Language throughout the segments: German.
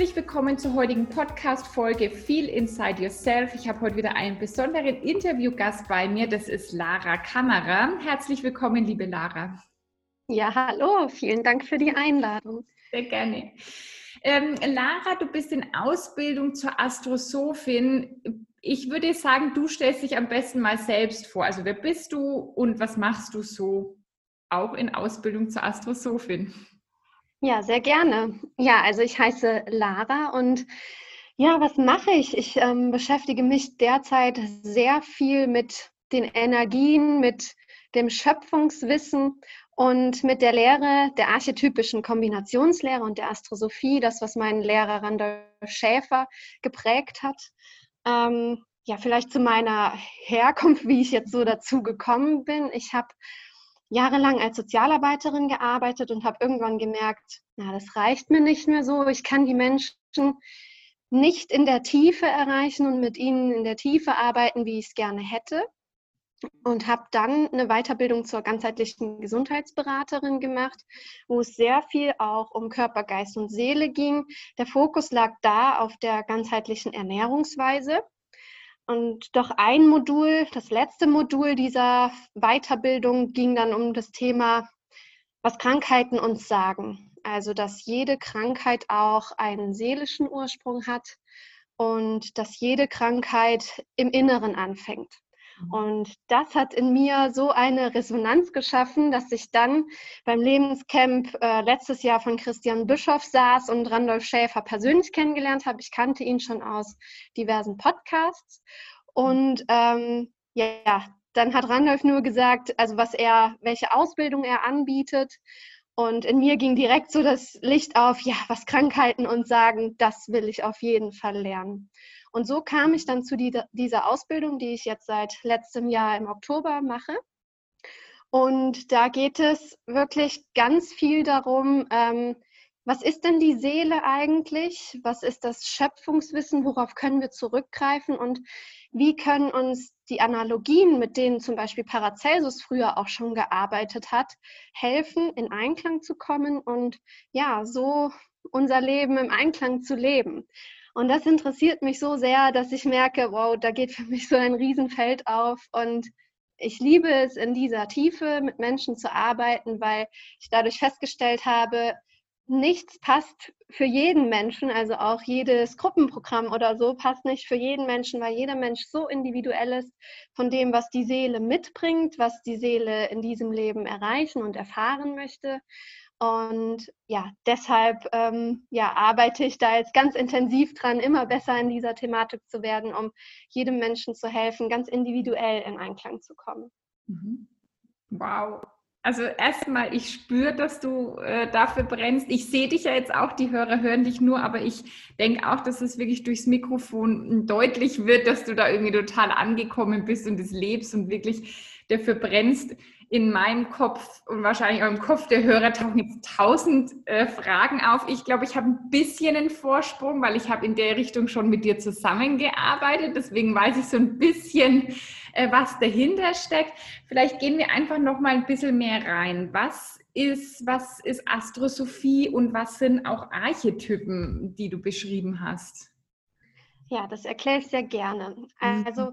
Herzlich willkommen zur heutigen Podcast-Folge Feel Inside Yourself. Ich habe heute wieder einen besonderen Interviewgast bei mir. Das ist Lara Kammerer. Herzlich willkommen, liebe Lara. Ja, hallo. Vielen Dank für die Einladung. Sehr gerne. Ähm, Lara, du bist in Ausbildung zur Astrosophin. Ich würde sagen, du stellst dich am besten mal selbst vor. Also wer bist du und was machst du so auch in Ausbildung zur Astrosophin? Ja, sehr gerne. Ja, also ich heiße Lara und ja, was mache ich? Ich ähm, beschäftige mich derzeit sehr viel mit den Energien, mit dem Schöpfungswissen und mit der Lehre der archetypischen Kombinationslehre und der Astrosophie, das, was mein Lehrer Randolph Schäfer geprägt hat. Ähm, ja, vielleicht zu meiner Herkunft, wie ich jetzt so dazu gekommen bin. Ich habe jahrelang als Sozialarbeiterin gearbeitet und habe irgendwann gemerkt, na, das reicht mir nicht mehr so. Ich kann die Menschen nicht in der Tiefe erreichen und mit ihnen in der Tiefe arbeiten, wie ich es gerne hätte. Und habe dann eine Weiterbildung zur ganzheitlichen Gesundheitsberaterin gemacht, wo es sehr viel auch um Körper, Geist und Seele ging. Der Fokus lag da auf der ganzheitlichen Ernährungsweise. Und doch ein Modul, das letzte Modul dieser Weiterbildung ging dann um das Thema, was Krankheiten uns sagen. Also, dass jede Krankheit auch einen seelischen Ursprung hat und dass jede Krankheit im Inneren anfängt. Mhm. Und das hat in mir so eine Resonanz geschaffen, dass ich dann beim Lebenscamp äh, letztes Jahr von Christian Bischoff saß und Randolph Schäfer persönlich kennengelernt habe. Ich kannte ihn schon aus diversen Podcasts. Und ähm, ja, dann hat Randolph nur gesagt, also was er, welche Ausbildung er anbietet. Und in mir ging direkt so das Licht auf, ja, was Krankheiten uns sagen, das will ich auf jeden Fall lernen. Und so kam ich dann zu die, dieser Ausbildung, die ich jetzt seit letztem Jahr im Oktober mache. Und da geht es wirklich ganz viel darum, ähm, was ist denn die Seele eigentlich? Was ist das Schöpfungswissen? Worauf können wir zurückgreifen? Und wie können uns die Analogien, mit denen zum Beispiel Paracelsus früher auch schon gearbeitet hat, helfen, in Einklang zu kommen und ja, so unser Leben im Einklang zu leben? Und das interessiert mich so sehr, dass ich merke, wow, da geht für mich so ein Riesenfeld auf und ich liebe es, in dieser Tiefe mit Menschen zu arbeiten, weil ich dadurch festgestellt habe, nichts passt für jeden Menschen, also auch jedes Gruppenprogramm oder so passt nicht für jeden Menschen, weil jeder Mensch so individuell ist von dem, was die Seele mitbringt, was die Seele in diesem Leben erreichen und erfahren möchte. Und ja, deshalb ähm, ja, arbeite ich da jetzt ganz intensiv dran, immer besser in dieser Thematik zu werden, um jedem Menschen zu helfen, ganz individuell in Einklang zu kommen. Mhm. Wow. Also erstmal, ich spüre, dass du äh, dafür brennst. Ich sehe dich ja jetzt auch, die Hörer hören dich nur, aber ich denke auch, dass es wirklich durchs Mikrofon deutlich wird, dass du da irgendwie total angekommen bist und es lebst und wirklich dafür brennst in meinem Kopf und wahrscheinlich auch im Kopf der Hörer tauchen jetzt tausend äh, Fragen auf. Ich glaube, ich habe ein bisschen einen Vorsprung, weil ich habe in der Richtung schon mit dir zusammengearbeitet. Deswegen weiß ich so ein bisschen, äh, was dahinter steckt. Vielleicht gehen wir einfach noch mal ein bisschen mehr rein. Was ist, was ist Astrosophie und was sind auch Archetypen, die du beschrieben hast? Ja, das erkläre ich sehr gerne. Mhm. Also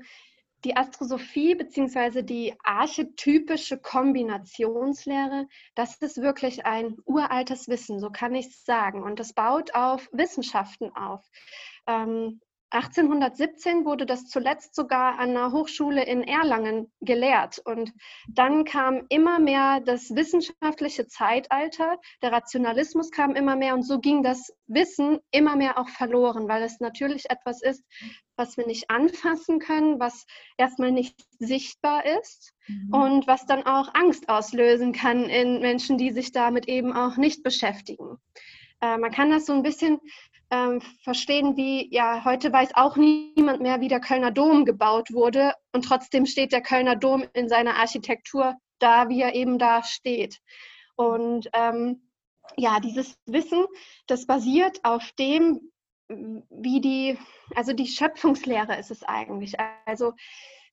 die Astrosophie bzw. die archetypische Kombinationslehre, das ist wirklich ein uraltes Wissen, so kann ich es sagen. Und das baut auf Wissenschaften auf. Ähm, 1817 wurde das zuletzt sogar an einer Hochschule in Erlangen gelehrt. Und dann kam immer mehr das wissenschaftliche Zeitalter, der Rationalismus kam immer mehr und so ging das Wissen immer mehr auch verloren, weil es natürlich etwas ist, was wir nicht anfassen können, was erstmal nicht sichtbar ist mhm. und was dann auch Angst auslösen kann in Menschen, die sich damit eben auch nicht beschäftigen. Äh, man kann das so ein bisschen ähm, verstehen, wie, ja, heute weiß auch niemand mehr, wie der Kölner Dom gebaut wurde und trotzdem steht der Kölner Dom in seiner Architektur da, wie er eben da steht. Und ähm, ja, dieses Wissen, das basiert auf dem, wie die, also die Schöpfungslehre ist es eigentlich. Also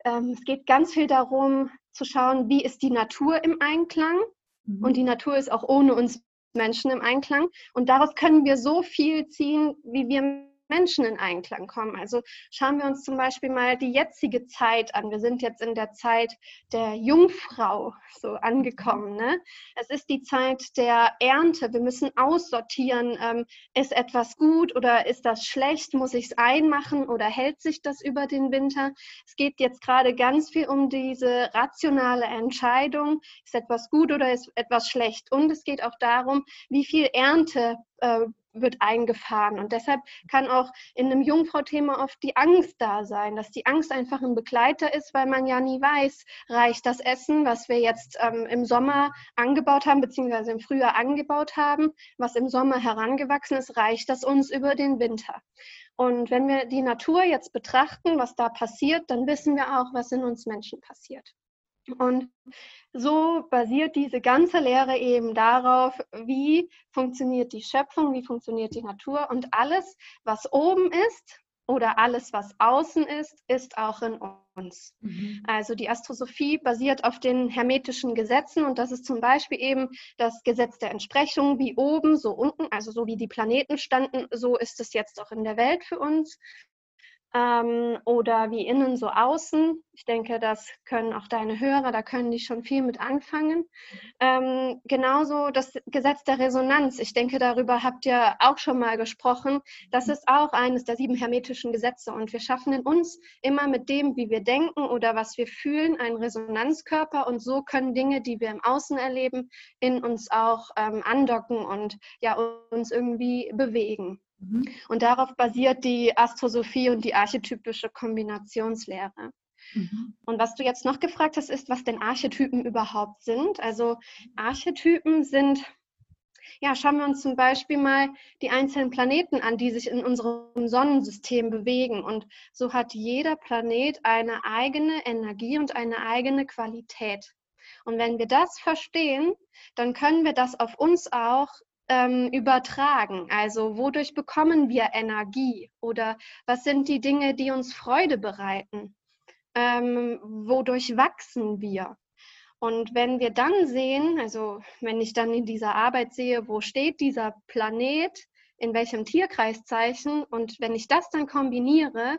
ähm, es geht ganz viel darum zu schauen, wie ist die Natur im Einklang. Mhm. Und die Natur ist auch ohne uns Menschen im Einklang. Und daraus können wir so viel ziehen, wie wir Menschen in Einklang kommen. Also schauen wir uns zum Beispiel mal die jetzige Zeit an. Wir sind jetzt in der Zeit der Jungfrau so angekommen. Ne? Es ist die Zeit der Ernte. Wir müssen aussortieren, ähm, ist etwas gut oder ist das schlecht? Muss ich es einmachen oder hält sich das über den Winter? Es geht jetzt gerade ganz viel um diese rationale Entscheidung. Ist etwas gut oder ist etwas schlecht? Und es geht auch darum, wie viel Ernte äh, wird eingefahren. Und deshalb kann auch in einem Jungfrau-Thema oft die Angst da sein, dass die Angst einfach ein Begleiter ist, weil man ja nie weiß, reicht das Essen, was wir jetzt ähm, im Sommer angebaut haben, beziehungsweise im Frühjahr angebaut haben, was im Sommer herangewachsen ist, reicht das uns über den Winter. Und wenn wir die Natur jetzt betrachten, was da passiert, dann wissen wir auch, was in uns Menschen passiert. Und so basiert diese ganze Lehre eben darauf, wie funktioniert die Schöpfung, wie funktioniert die Natur und alles, was oben ist oder alles, was außen ist, ist auch in uns. Mhm. Also die Astrosophie basiert auf den hermetischen Gesetzen und das ist zum Beispiel eben das Gesetz der Entsprechung, wie oben, so unten, also so wie die Planeten standen, so ist es jetzt auch in der Welt für uns ähm, oder wie innen so außen. Ich denke, das können auch deine Hörer, da können die schon viel mit anfangen. Ähm, genauso das Gesetz der Resonanz. Ich denke, darüber habt ihr auch schon mal gesprochen. Das ist auch eines der sieben hermetischen Gesetze und wir schaffen in uns immer mit dem, wie wir denken oder was wir fühlen, einen Resonanzkörper und so können Dinge, die wir im Außen erleben, in uns auch ähm, andocken und ja uns irgendwie bewegen. Mhm. Und darauf basiert die Astrosophie und die archetypische Kombinationslehre. Mhm. Und was du jetzt noch gefragt hast, ist, was denn Archetypen überhaupt sind. Also Archetypen sind, ja, schauen wir uns zum Beispiel mal die einzelnen Planeten an, die sich in unserem Sonnensystem bewegen. Und so hat jeder Planet eine eigene Energie und eine eigene Qualität. Und wenn wir das verstehen, dann können wir das auf uns auch ähm, übertragen? Also wodurch bekommen wir Energie? Oder was sind die Dinge, die uns Freude bereiten? Ähm, wodurch wachsen wir? Und wenn wir dann sehen, also wenn ich dann in dieser Arbeit sehe, wo steht dieser Planet, in welchem Tierkreiszeichen und wenn ich das dann kombiniere,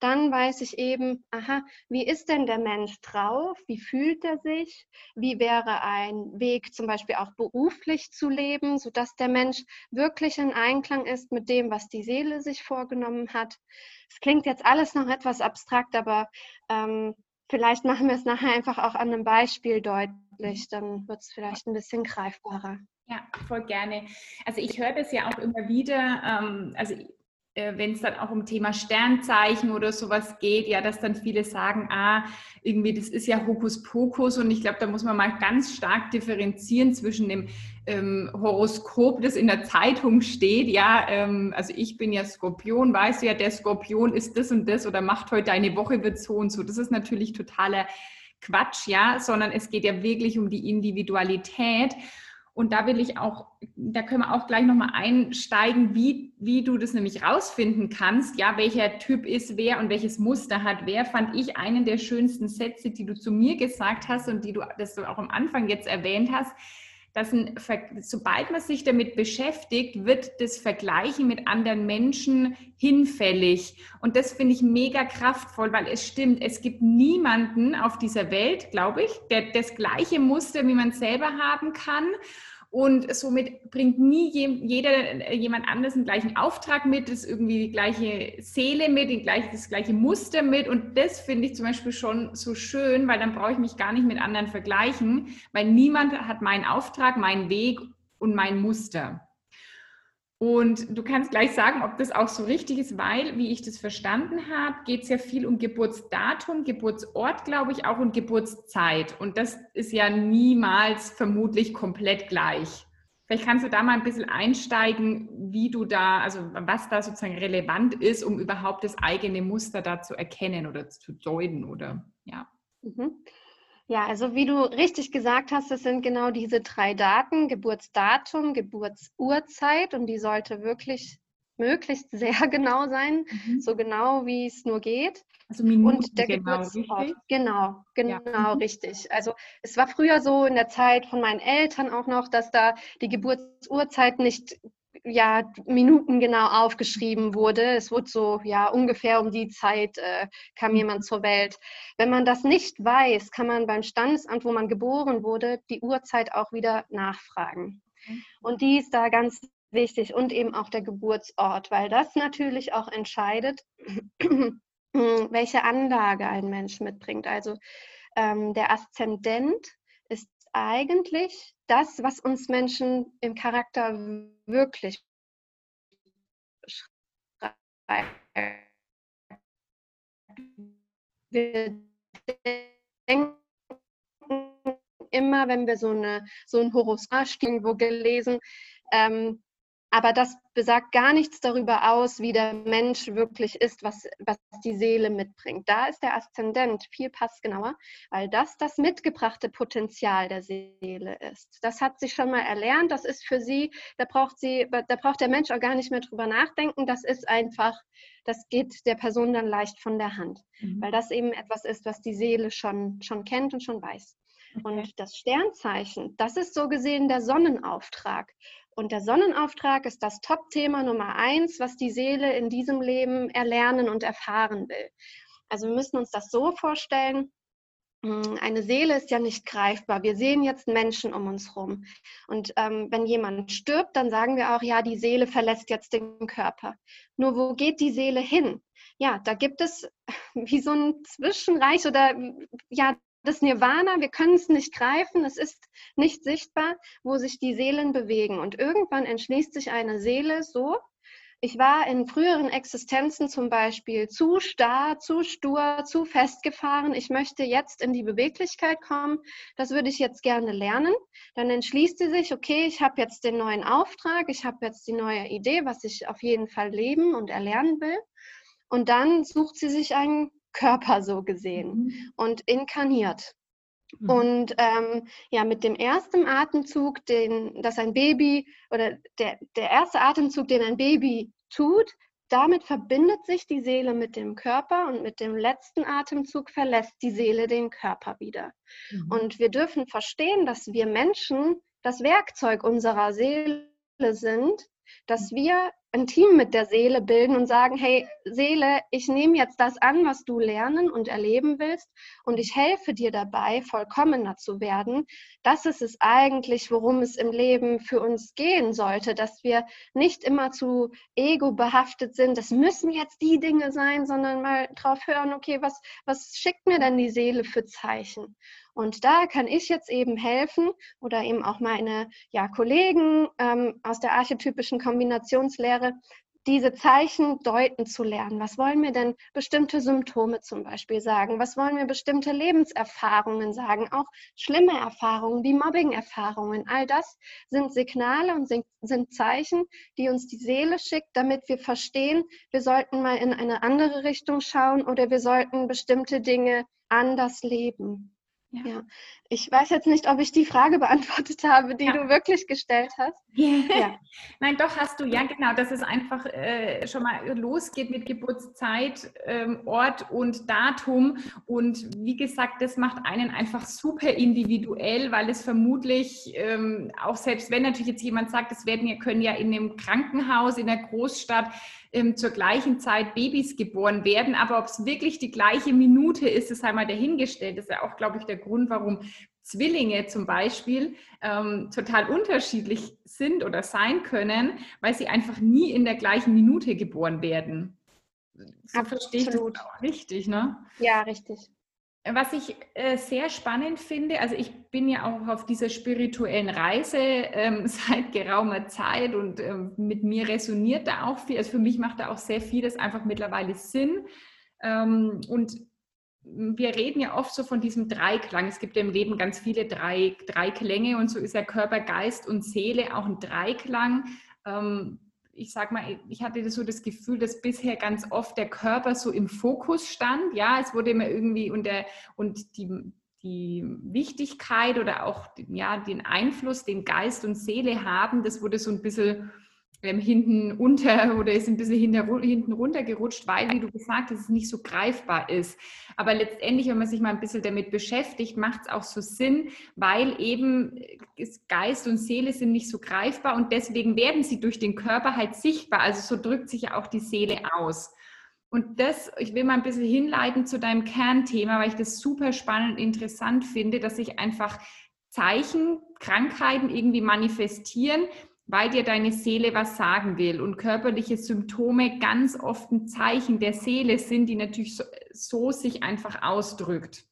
dann weiß ich eben, aha, wie ist denn der Mensch drauf? Wie fühlt er sich? Wie wäre ein Weg zum Beispiel auch beruflich zu leben, sodass der Mensch wirklich in Einklang ist mit dem, was die Seele sich vorgenommen hat? Es klingt jetzt alles noch etwas abstrakt, aber ähm, vielleicht machen wir es nachher einfach auch an einem Beispiel deutlich, dann wird es vielleicht ein bisschen greifbarer. Ja, voll gerne. Also ich höre das ja auch immer wieder. Ähm, also wenn es dann auch um Thema Sternzeichen oder sowas geht, ja, dass dann viele sagen, ah, irgendwie, das ist ja Hokuspokus und ich glaube, da muss man mal ganz stark differenzieren zwischen dem ähm, Horoskop, das in der Zeitung steht, ja, ähm, also ich bin ja Skorpion, weißt du ja, der Skorpion ist das und das oder macht heute eine Woche wird so und so. Das ist natürlich totaler Quatsch, ja, sondern es geht ja wirklich um die Individualität. Und da will ich auch, da können wir auch gleich nochmal einsteigen, wie, wie du das nämlich rausfinden kannst, ja, welcher Typ ist wer und welches Muster hat wer, fand ich einen der schönsten Sätze, die du zu mir gesagt hast und die du, das du auch am Anfang jetzt erwähnt hast dass ein, sobald man sich damit beschäftigt, wird das Vergleichen mit anderen Menschen hinfällig. Und das finde ich mega kraftvoll, weil es stimmt, es gibt niemanden auf dieser Welt, glaube ich, der das gleiche Muster wie man selber haben kann. Und somit bringt nie jeder, äh, jemand anders den gleichen Auftrag mit, das irgendwie die gleiche Seele mit, das gleiche Muster mit. Und das finde ich zum Beispiel schon so schön, weil dann brauche ich mich gar nicht mit anderen vergleichen, weil niemand hat meinen Auftrag, meinen Weg und mein Muster. Und du kannst gleich sagen, ob das auch so richtig ist, weil, wie ich das verstanden habe, geht es ja viel um Geburtsdatum, Geburtsort, glaube ich, auch und Geburtszeit. Und das ist ja niemals vermutlich komplett gleich. Vielleicht kannst du da mal ein bisschen einsteigen, wie du da, also was da sozusagen relevant ist, um überhaupt das eigene Muster da zu erkennen oder zu deuten oder ja. Mhm. Ja, also wie du richtig gesagt hast, das sind genau diese drei Daten, Geburtsdatum, Geburtsurzeit und die sollte wirklich möglichst sehr genau sein, mhm. so genau wie es nur geht. Also Minuten und der genau, Geburtsort. Genau, genau, ja. Richtig. Also es war früher so in der Zeit von meinen Eltern auch noch, dass da die Geburtsurzeit nicht ja minutengenau aufgeschrieben wurde. Es wurde so, ja, ungefähr um die Zeit äh, kam jemand zur Welt. Wenn man das nicht weiß, kann man beim Standesamt, wo man geboren wurde, die Uhrzeit auch wieder nachfragen. Mhm. Und die ist da ganz wichtig und eben auch der Geburtsort, weil das natürlich auch entscheidet, welche Anlage ein Mensch mitbringt. Also ähm, der Aszendent eigentlich das, was uns Menschen im Charakter wirklich denken immer, wenn wir so, eine, so ein Horoskop irgendwo gelesen, ähm, aber das besagt gar nichts darüber aus, wie der Mensch wirklich ist, was, was die Seele mitbringt. Da ist der Aszendent viel passgenauer, weil das das mitgebrachte Potenzial der Seele ist. Das hat sie schon mal erlernt. Das ist für sie, da braucht sie, da braucht der Mensch auch gar nicht mehr drüber nachdenken. Das ist einfach, das geht der Person dann leicht von der Hand, mhm. weil das eben etwas ist, was die Seele schon, schon kennt und schon weiß. Okay. Und das Sternzeichen, das ist so gesehen der Sonnenauftrag. Und der Sonnenauftrag ist das Top-Thema Nummer eins, was die Seele in diesem Leben erlernen und erfahren will. Also wir müssen uns das so vorstellen, hm, eine Seele ist ja nicht greifbar. Wir sehen jetzt Menschen um uns herum. Und ähm, wenn jemand stirbt, dann sagen wir auch, ja, die Seele verlässt jetzt den Körper. Nur wo geht die Seele hin? Ja, da gibt es wie so ein Zwischenreich oder ja, das Nirvana, wir können es nicht greifen, es ist nicht sichtbar, wo sich die Seelen bewegen. Und irgendwann entschließt sich eine Seele so, ich war in früheren Existenzen zum Beispiel zu starr, zu stur, zu festgefahren. Ich möchte jetzt in die Beweglichkeit kommen. Das würde ich jetzt gerne lernen. Dann entschließt sie sich, okay, ich habe jetzt den neuen Auftrag, ich habe jetzt die neue Idee, was ich auf jeden Fall leben und erlernen will. Und dann sucht sie sich einen Körper so gesehen mhm. und inkarniert. Mhm. Und ähm, ja, mit dem ersten Atemzug, den das ein Baby oder der, der erste Atemzug, den ein Baby tut, damit verbindet sich die Seele mit dem Körper und mit dem letzten Atemzug verlässt die Seele den Körper wieder. Mhm. Und wir dürfen verstehen, dass wir Menschen das Werkzeug unserer Seele sind, dass mhm. wir ein Team mit der Seele bilden und sagen, hey Seele, ich nehme jetzt das an, was du lernen und erleben willst und ich helfe dir dabei, vollkommener zu werden. Das ist es eigentlich, worum es im Leben für uns gehen sollte, dass wir nicht immer zu ego behaftet sind, das müssen jetzt die Dinge sein, sondern mal drauf hören, okay, was, was schickt mir denn die Seele für Zeichen? Und da kann ich jetzt eben helfen oder eben auch meine ja, Kollegen ähm, aus der archetypischen Kombinationslehre, diese Zeichen deuten zu lernen. Was wollen mir denn bestimmte Symptome zum Beispiel sagen? Was wollen mir bestimmte Lebenserfahrungen sagen? Auch schlimme Erfahrungen wie Mobbing-Erfahrungen. All das sind Signale und sind Zeichen, die uns die Seele schickt, damit wir verstehen, wir sollten mal in eine andere Richtung schauen oder wir sollten bestimmte Dinge anders leben. Ja. ja. Ich weiß jetzt nicht, ob ich die Frage beantwortet habe, die ja. du wirklich gestellt hast. Ja. Nein, doch hast du, ja genau, dass es einfach äh, schon mal losgeht mit Geburtszeit, ähm, Ort und Datum. Und wie gesagt, das macht einen einfach super individuell, weil es vermutlich, ähm, auch selbst wenn natürlich jetzt jemand sagt, es werden können ja in einem Krankenhaus, in der Großstadt ähm, zur gleichen Zeit Babys geboren werden. Aber ob es wirklich die gleiche Minute ist, ist einmal dahingestellt. Das ist ja auch, glaube ich, der Grund, warum Zwillinge zum Beispiel ähm, total unterschiedlich sind oder sein können, weil sie einfach nie in der gleichen Minute geboren werden. So verstehe ich das auch richtig, ne? Ja, richtig. Was ich äh, sehr spannend finde, also ich bin ja auch auf dieser spirituellen Reise ähm, seit geraumer Zeit und ähm, mit mir resoniert da auch viel. Also für mich macht da auch sehr vieles einfach mittlerweile Sinn. Ähm, und wir reden ja oft so von diesem Dreiklang. Es gibt ja im Leben ganz viele drei, drei Klänge und so ist ja Körper, Geist und Seele auch ein Dreiklang. Ähm, ich sag mal, ich hatte so das Gefühl, dass bisher ganz oft der Körper so im Fokus stand. Ja, es wurde immer irgendwie und, der, und die, die Wichtigkeit oder auch ja, den Einfluss, den Geist und Seele haben, das wurde so ein bisschen ähm, hinten unter oder ist ein bisschen hinter, hinten runtergerutscht, weil, wie du gesagt hast, es nicht so greifbar ist. Aber letztendlich, wenn man sich mal ein bisschen damit beschäftigt, macht es auch so Sinn, weil eben äh, Geist und Seele sind nicht so greifbar und deswegen werden sie durch den Körper halt sichtbar. Also so drückt sich ja auch die Seele aus. Und das, ich will mal ein bisschen hinleiten zu deinem Kernthema, weil ich das super spannend und interessant finde, dass sich einfach Zeichen, Krankheiten irgendwie manifestieren, weil dir deine Seele was sagen will und körperliche Symptome ganz oft ein Zeichen der Seele sind, die natürlich so, so sich einfach ausdrückt.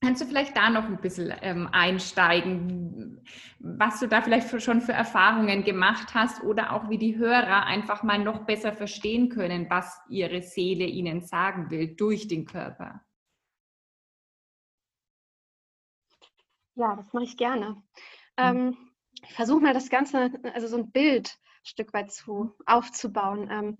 Kannst du vielleicht da noch ein bisschen ähm, einsteigen, was du da vielleicht für, schon für Erfahrungen gemacht hast oder auch wie die Hörer einfach mal noch besser verstehen können, was ihre Seele ihnen sagen will durch den Körper? Ja, das mache ich gerne. Mhm. Ähm, versuche mal das Ganze, also so ein Bild ein Stück weit zu aufzubauen. Ähm,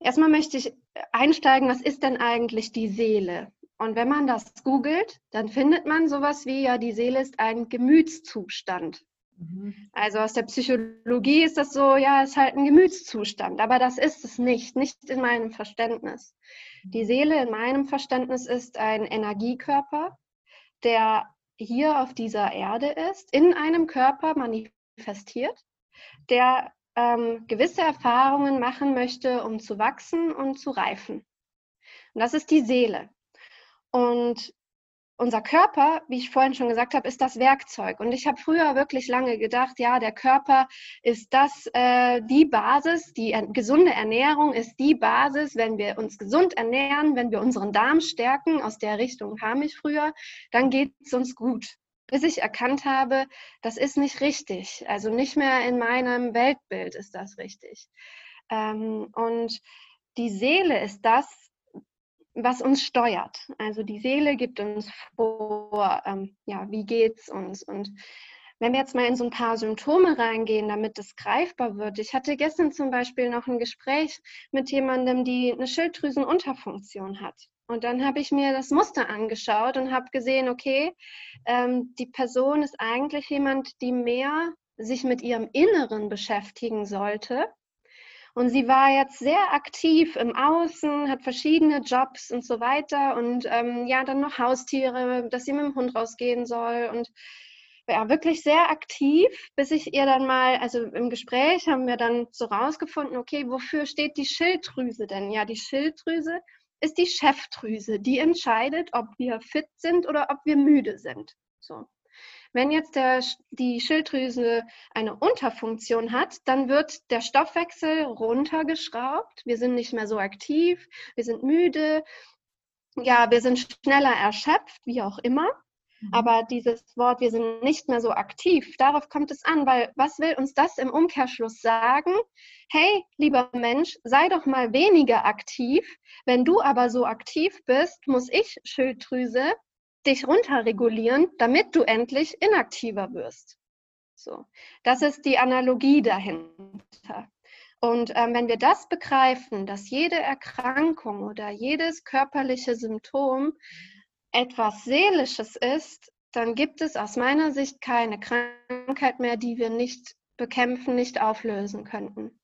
erstmal möchte ich einsteigen, was ist denn eigentlich die Seele? Und wenn man das googelt, dann findet man sowas wie, ja, die Seele ist ein Gemütszustand. Mhm. Also aus der Psychologie ist das so, ja, ist halt ein Gemütszustand, aber das ist es nicht, nicht in meinem Verständnis. Die mhm. Seele in meinem Verständnis ist ein Energiekörper, der hier auf dieser Erde ist, in einem Körper manifestiert, der ähm, gewisse Erfahrungen machen möchte, um zu wachsen und zu reifen. Und das ist die Seele. Und unser Körper, wie ich vorhin schon gesagt habe, ist das Werkzeug. Und ich habe früher wirklich lange gedacht, ja, der Körper ist das äh, die Basis, die äh, gesunde Ernährung ist die Basis. Wenn wir uns gesund ernähren, wenn wir unseren Darm stärken, aus der Richtung kam ich früher, dann geht es uns gut. Bis ich erkannt habe, das ist nicht richtig. Also nicht mehr in meinem Weltbild ist das richtig. Ähm, und die Seele ist das, was uns steuert. Also die Seele gibt uns vor, ähm, ja, wie geht's uns? Und wenn wir jetzt mal in so ein paar Symptome reingehen, damit es greifbar wird. Ich hatte gestern zum Beispiel noch ein Gespräch mit jemandem, die eine Schilddrüsenunterfunktion hat. Und dann habe ich mir das Muster angeschaut und habe gesehen, okay, ähm, die Person ist eigentlich jemand, die mehr sich mit ihrem Inneren beschäftigen sollte und sie war jetzt sehr aktiv im Außen, hat verschiedene Jobs und so weiter und ähm, ja, dann noch Haustiere, dass sie mit dem Hund rausgehen soll und ja, wirklich sehr aktiv, bis ich ihr dann mal, also im Gespräch haben wir dann so rausgefunden, okay, wofür steht die Schilddrüse denn? Ja, die Schilddrüse ist die Chefdrüse, die entscheidet, ob wir fit sind oder ob wir müde sind. So. Wenn jetzt der, die Schilddrüse eine Unterfunktion hat, dann wird der Stoffwechsel runtergeschraubt. Wir sind nicht mehr so aktiv, wir sind müde, ja, wir sind schneller erschöpft, wie auch immer. Mhm. Aber dieses Wort, wir sind nicht mehr so aktiv, darauf kommt es an, weil was will uns das im Umkehrschluss sagen? Hey, lieber Mensch, sei doch mal weniger aktiv. Wenn du aber so aktiv bist, muss ich, Schilddrüse, dich runterregulieren, damit du endlich inaktiver wirst. So, das ist die Analogie dahinter. Und ähm, wenn wir das begreifen, dass jede Erkrankung oder jedes körperliche Symptom etwas Seelisches ist, dann gibt es aus meiner Sicht keine Krankheit mehr, die wir nicht bekämpfen, nicht auflösen könnten.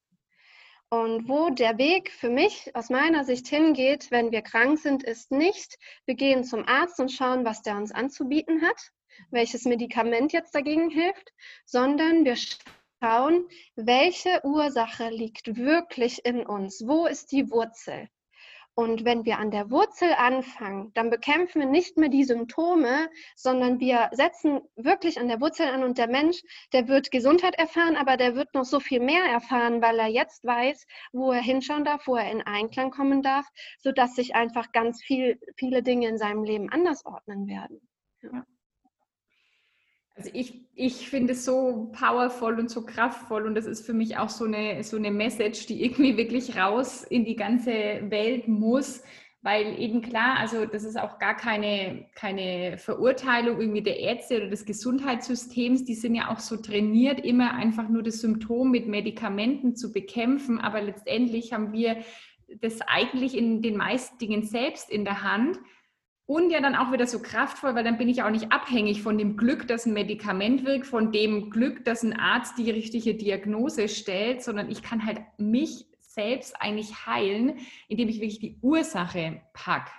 Und wo der Weg für mich aus meiner Sicht hingeht, wenn wir krank sind, ist nicht, wir gehen zum Arzt und schauen, was der uns anzubieten hat, welches Medikament jetzt dagegen hilft, sondern wir schauen, welche Ursache liegt wirklich in uns, wo ist die Wurzel. Und wenn wir an der Wurzel anfangen, dann bekämpfen wir nicht mehr die Symptome, sondern wir setzen wirklich an der Wurzel an und der Mensch, der wird Gesundheit erfahren, aber der wird noch so viel mehr erfahren, weil er jetzt weiß, wo er hinschauen darf, wo er in Einklang kommen darf, sodass sich einfach ganz viel, viele Dinge in seinem Leben anders ordnen werden. Ja. Also ich, ich finde es so powerful und so kraftvoll und das ist für mich auch so eine, so eine Message, die irgendwie wirklich raus in die ganze Welt muss, weil eben klar, also das ist auch gar keine, keine Verurteilung irgendwie der Ärzte oder des Gesundheitssystems, die sind ja auch so trainiert, immer einfach nur das Symptom mit Medikamenten zu bekämpfen, aber letztendlich haben wir das eigentlich in den meisten Dingen selbst in der Hand. Und ja dann auch wieder so kraftvoll, weil dann bin ich auch nicht abhängig von dem Glück, dass ein Medikament wirkt, von dem Glück, dass ein Arzt die richtige Diagnose stellt, sondern ich kann halt mich selbst eigentlich heilen, indem ich wirklich die Ursache packe.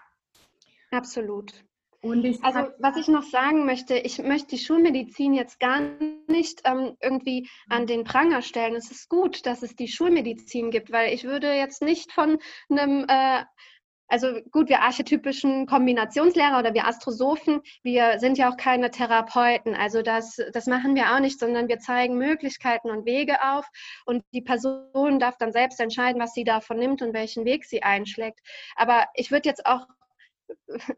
Absolut. also was ich noch sagen möchte, ich möchte die Schulmedizin jetzt gar nicht ähm, irgendwie an den Pranger stellen. Es ist gut, dass es die Schulmedizin gibt, weil ich würde jetzt nicht von einem äh, also gut, wir archetypischen Kombinationslehrer oder wir Astrosophen, wir sind ja auch keine Therapeuten. Also das, das machen wir auch nicht, sondern wir zeigen Möglichkeiten und Wege auf und die Person darf dann selbst entscheiden, was sie davon nimmt und welchen Weg sie einschlägt. Aber ich würde jetzt auch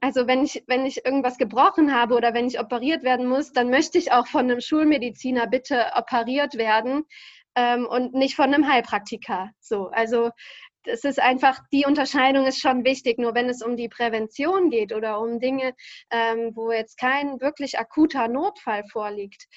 also wenn ich, wenn ich irgendwas gebrochen habe oder wenn ich operiert werden muss, dann möchte ich auch von einem Schulmediziner bitte operiert werden ähm, und nicht von einem Heilpraktiker. So, also es ist einfach, die Unterscheidung ist schon wichtig. Nur wenn es um die Prävention geht oder um Dinge, ähm, wo jetzt kein wirklich akuter Notfall vorliegt,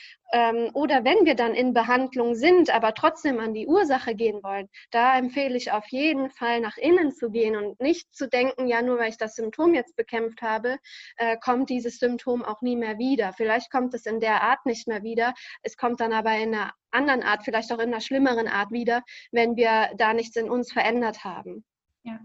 oder wenn wir dann in Behandlung sind, aber trotzdem an die Ursache gehen wollen, da empfehle ich auf jeden Fall nach innen zu gehen und nicht zu denken, ja, nur weil ich das Symptom jetzt bekämpft habe, äh, kommt dieses Symptom auch nie mehr wieder. Vielleicht kommt es in der Art nicht mehr wieder. Es kommt dann aber in einer anderen Art, vielleicht auch in einer schlimmeren Art wieder, wenn wir da nichts in uns verändert haben. Ja.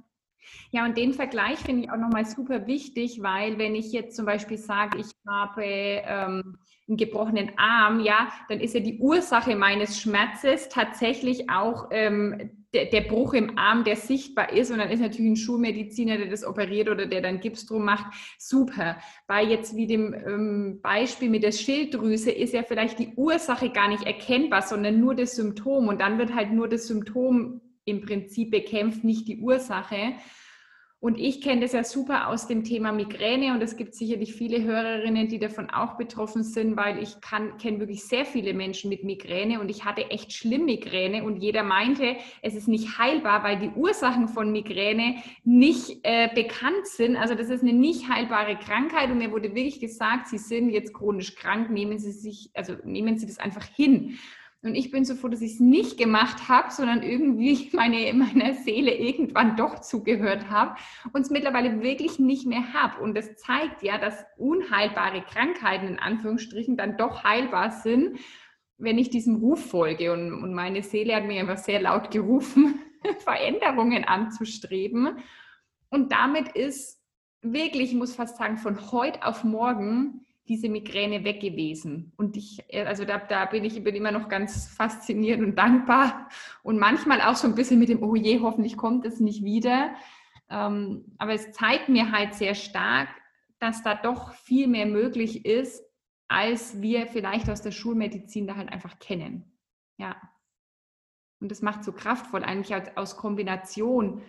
Ja, und den Vergleich finde ich auch nochmal super wichtig, weil wenn ich jetzt zum Beispiel sage, ich habe ähm, einen gebrochenen Arm, ja, dann ist ja die Ursache meines Schmerzes tatsächlich auch ähm, der, der, Bruch im Arm, der sichtbar ist. Und dann ist natürlich ein Schulmediziner, der das operiert oder der dann Gips drum macht, super. Bei jetzt wie dem ähm, Beispiel mit der Schilddrüse ist ja vielleicht die Ursache gar nicht erkennbar, sondern nur das Symptom. Und dann wird halt nur das Symptom im Prinzip bekämpft, nicht die Ursache. Und ich kenne das ja super aus dem Thema Migräne und es gibt sicherlich viele Hörerinnen, die davon auch betroffen sind, weil ich kenne wirklich sehr viele Menschen mit Migräne und ich hatte echt schlimm Migräne und jeder meinte, es ist nicht heilbar, weil die Ursachen von Migräne nicht äh, bekannt sind. Also das ist eine nicht heilbare Krankheit und mir wurde wirklich gesagt, Sie sind jetzt chronisch krank, nehmen Sie sich, also nehmen Sie das einfach hin. Und ich bin so froh, dass ich es nicht gemacht habe, sondern irgendwie meine, meiner Seele irgendwann doch zugehört habe und es mittlerweile wirklich nicht mehr habe. Und das zeigt ja, dass unheilbare Krankheiten in Anführungsstrichen dann doch heilbar sind, wenn ich diesem Ruf folge. Und, und meine Seele hat mir einfach sehr laut gerufen, Veränderungen anzustreben. Und damit ist wirklich, ich muss fast sagen, von heute auf morgen diese Migräne weg gewesen. Und ich, also da, da bin ich bin immer noch ganz fasziniert und dankbar und manchmal auch so ein bisschen mit dem, oh je, hoffentlich kommt es nicht wieder. Ähm, aber es zeigt mir halt sehr stark, dass da doch viel mehr möglich ist, als wir vielleicht aus der Schulmedizin da halt einfach kennen. Ja. Und das macht so kraftvoll, eigentlich aus Kombination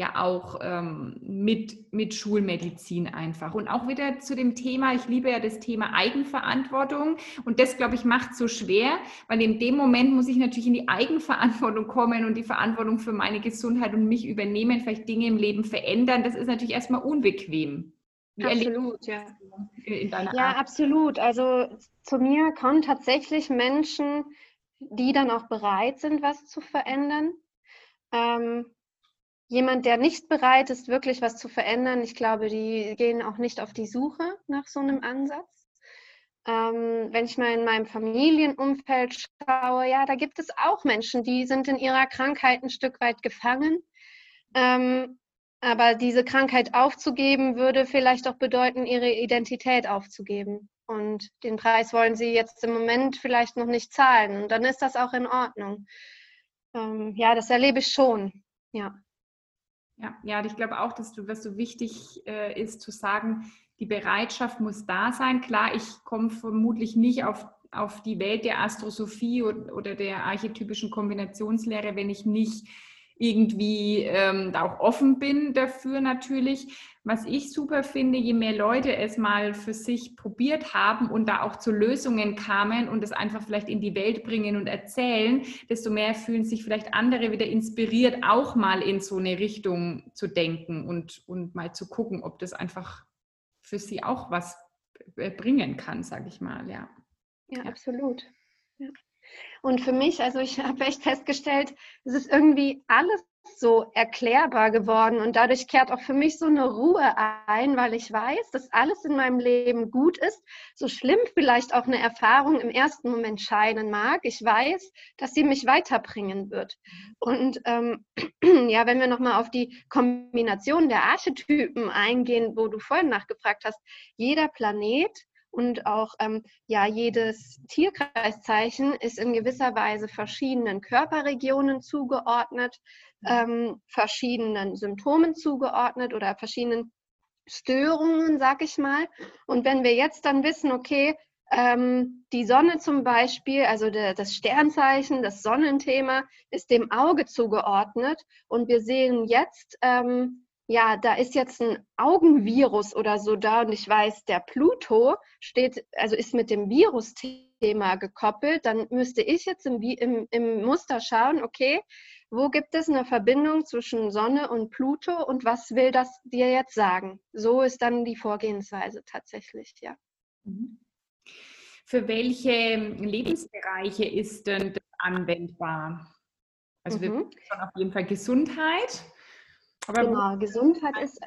ja auch ähm, mit, mit Schulmedizin einfach. Und auch wieder zu dem Thema, ich liebe ja das Thema Eigenverantwortung und das, glaube ich, macht so schwer, weil in dem Moment muss ich natürlich in die Eigenverantwortung kommen und die Verantwortung für meine Gesundheit und mich übernehmen, vielleicht Dinge im Leben verändern. Das ist natürlich erstmal unbequem. Wie absolut, ja. ja, absolut. Also zu mir kommen tatsächlich Menschen, die dann auch bereit sind, was zu verändern. Ähm, jemand, der nicht bereit ist, wirklich was zu verändern, ich glaube, die gehen auch nicht auf die Suche nach so einem Ansatz. Ähm, wenn ich mal in meinem Familienumfeld schaue, ja, da gibt es auch Menschen, die sind in ihrer Krankheit ein Stück weit gefangen. Ähm, aber diese Krankheit aufzugeben, würde vielleicht auch bedeuten, ihre Identität aufzugeben. Und den Preis wollen sie jetzt im Moment vielleicht noch nicht zahlen. Und dann ist das auch in Ordnung. Ähm, ja, das erlebe ich schon. Ja. Ja, ja, ich glaube auch, dass du, was so wichtig äh, ist, zu sagen, die Bereitschaft muss da sein. Klar, ich komme vermutlich nicht auf, auf die Welt der Astrosophie oder, oder der archetypischen Kombinationslehre, wenn ich nicht irgendwie ähm, da auch offen bin dafür natürlich. Was ich super finde, je mehr Leute es mal für sich probiert haben und da auch zu Lösungen kamen und es einfach vielleicht in die Welt bringen und erzählen, desto mehr fühlen sich vielleicht andere wieder inspiriert, auch mal in so eine Richtung zu denken und, und mal zu gucken, ob das einfach für sie auch was bringen kann, sage ich mal, ja. Ja, ja. absolut. Ja. Und für mich, also ich habe echt festgestellt, es ist irgendwie alles so erklärbar geworden und dadurch kehrt auch für mich so eine Ruhe ein, weil ich weiß, dass alles in meinem Leben gut ist, so schlimm vielleicht auch eine Erfahrung im ersten Moment scheinen mag. Ich weiß, dass sie mich weiterbringen wird. Und ähm, ja, wenn wir nochmal auf die Kombination der Archetypen eingehen, wo du vorhin nachgefragt hast, jeder Planet und auch ähm, ja, jedes Tierkreiszeichen ist in gewisser Weise verschiedenen Körperregionen zugeordnet, ähm, verschiedenen Symptomen zugeordnet oder verschiedenen Störungen, sag ich mal. Und wenn wir jetzt dann wissen, okay, ähm, die Sonne zum Beispiel, also der, das Sternzeichen, das Sonnenthema ist dem Auge zugeordnet und wir sehen jetzt, ähm, ja, da ist jetzt ein Augenvirus oder so da und ich weiß, der Pluto steht, also ist mit dem Virusthema gekoppelt, dann müsste ich jetzt im, im, im Muster schauen, okay, wo gibt es eine Verbindung zwischen Sonne und Pluto und was will das dir jetzt sagen? So ist dann die Vorgehensweise tatsächlich, ja. Mhm. Für welche Lebensbereiche ist denn das anwendbar? Also mhm. wir schon auf jeden Fall Gesundheit. Aber genau, Gesundheit ist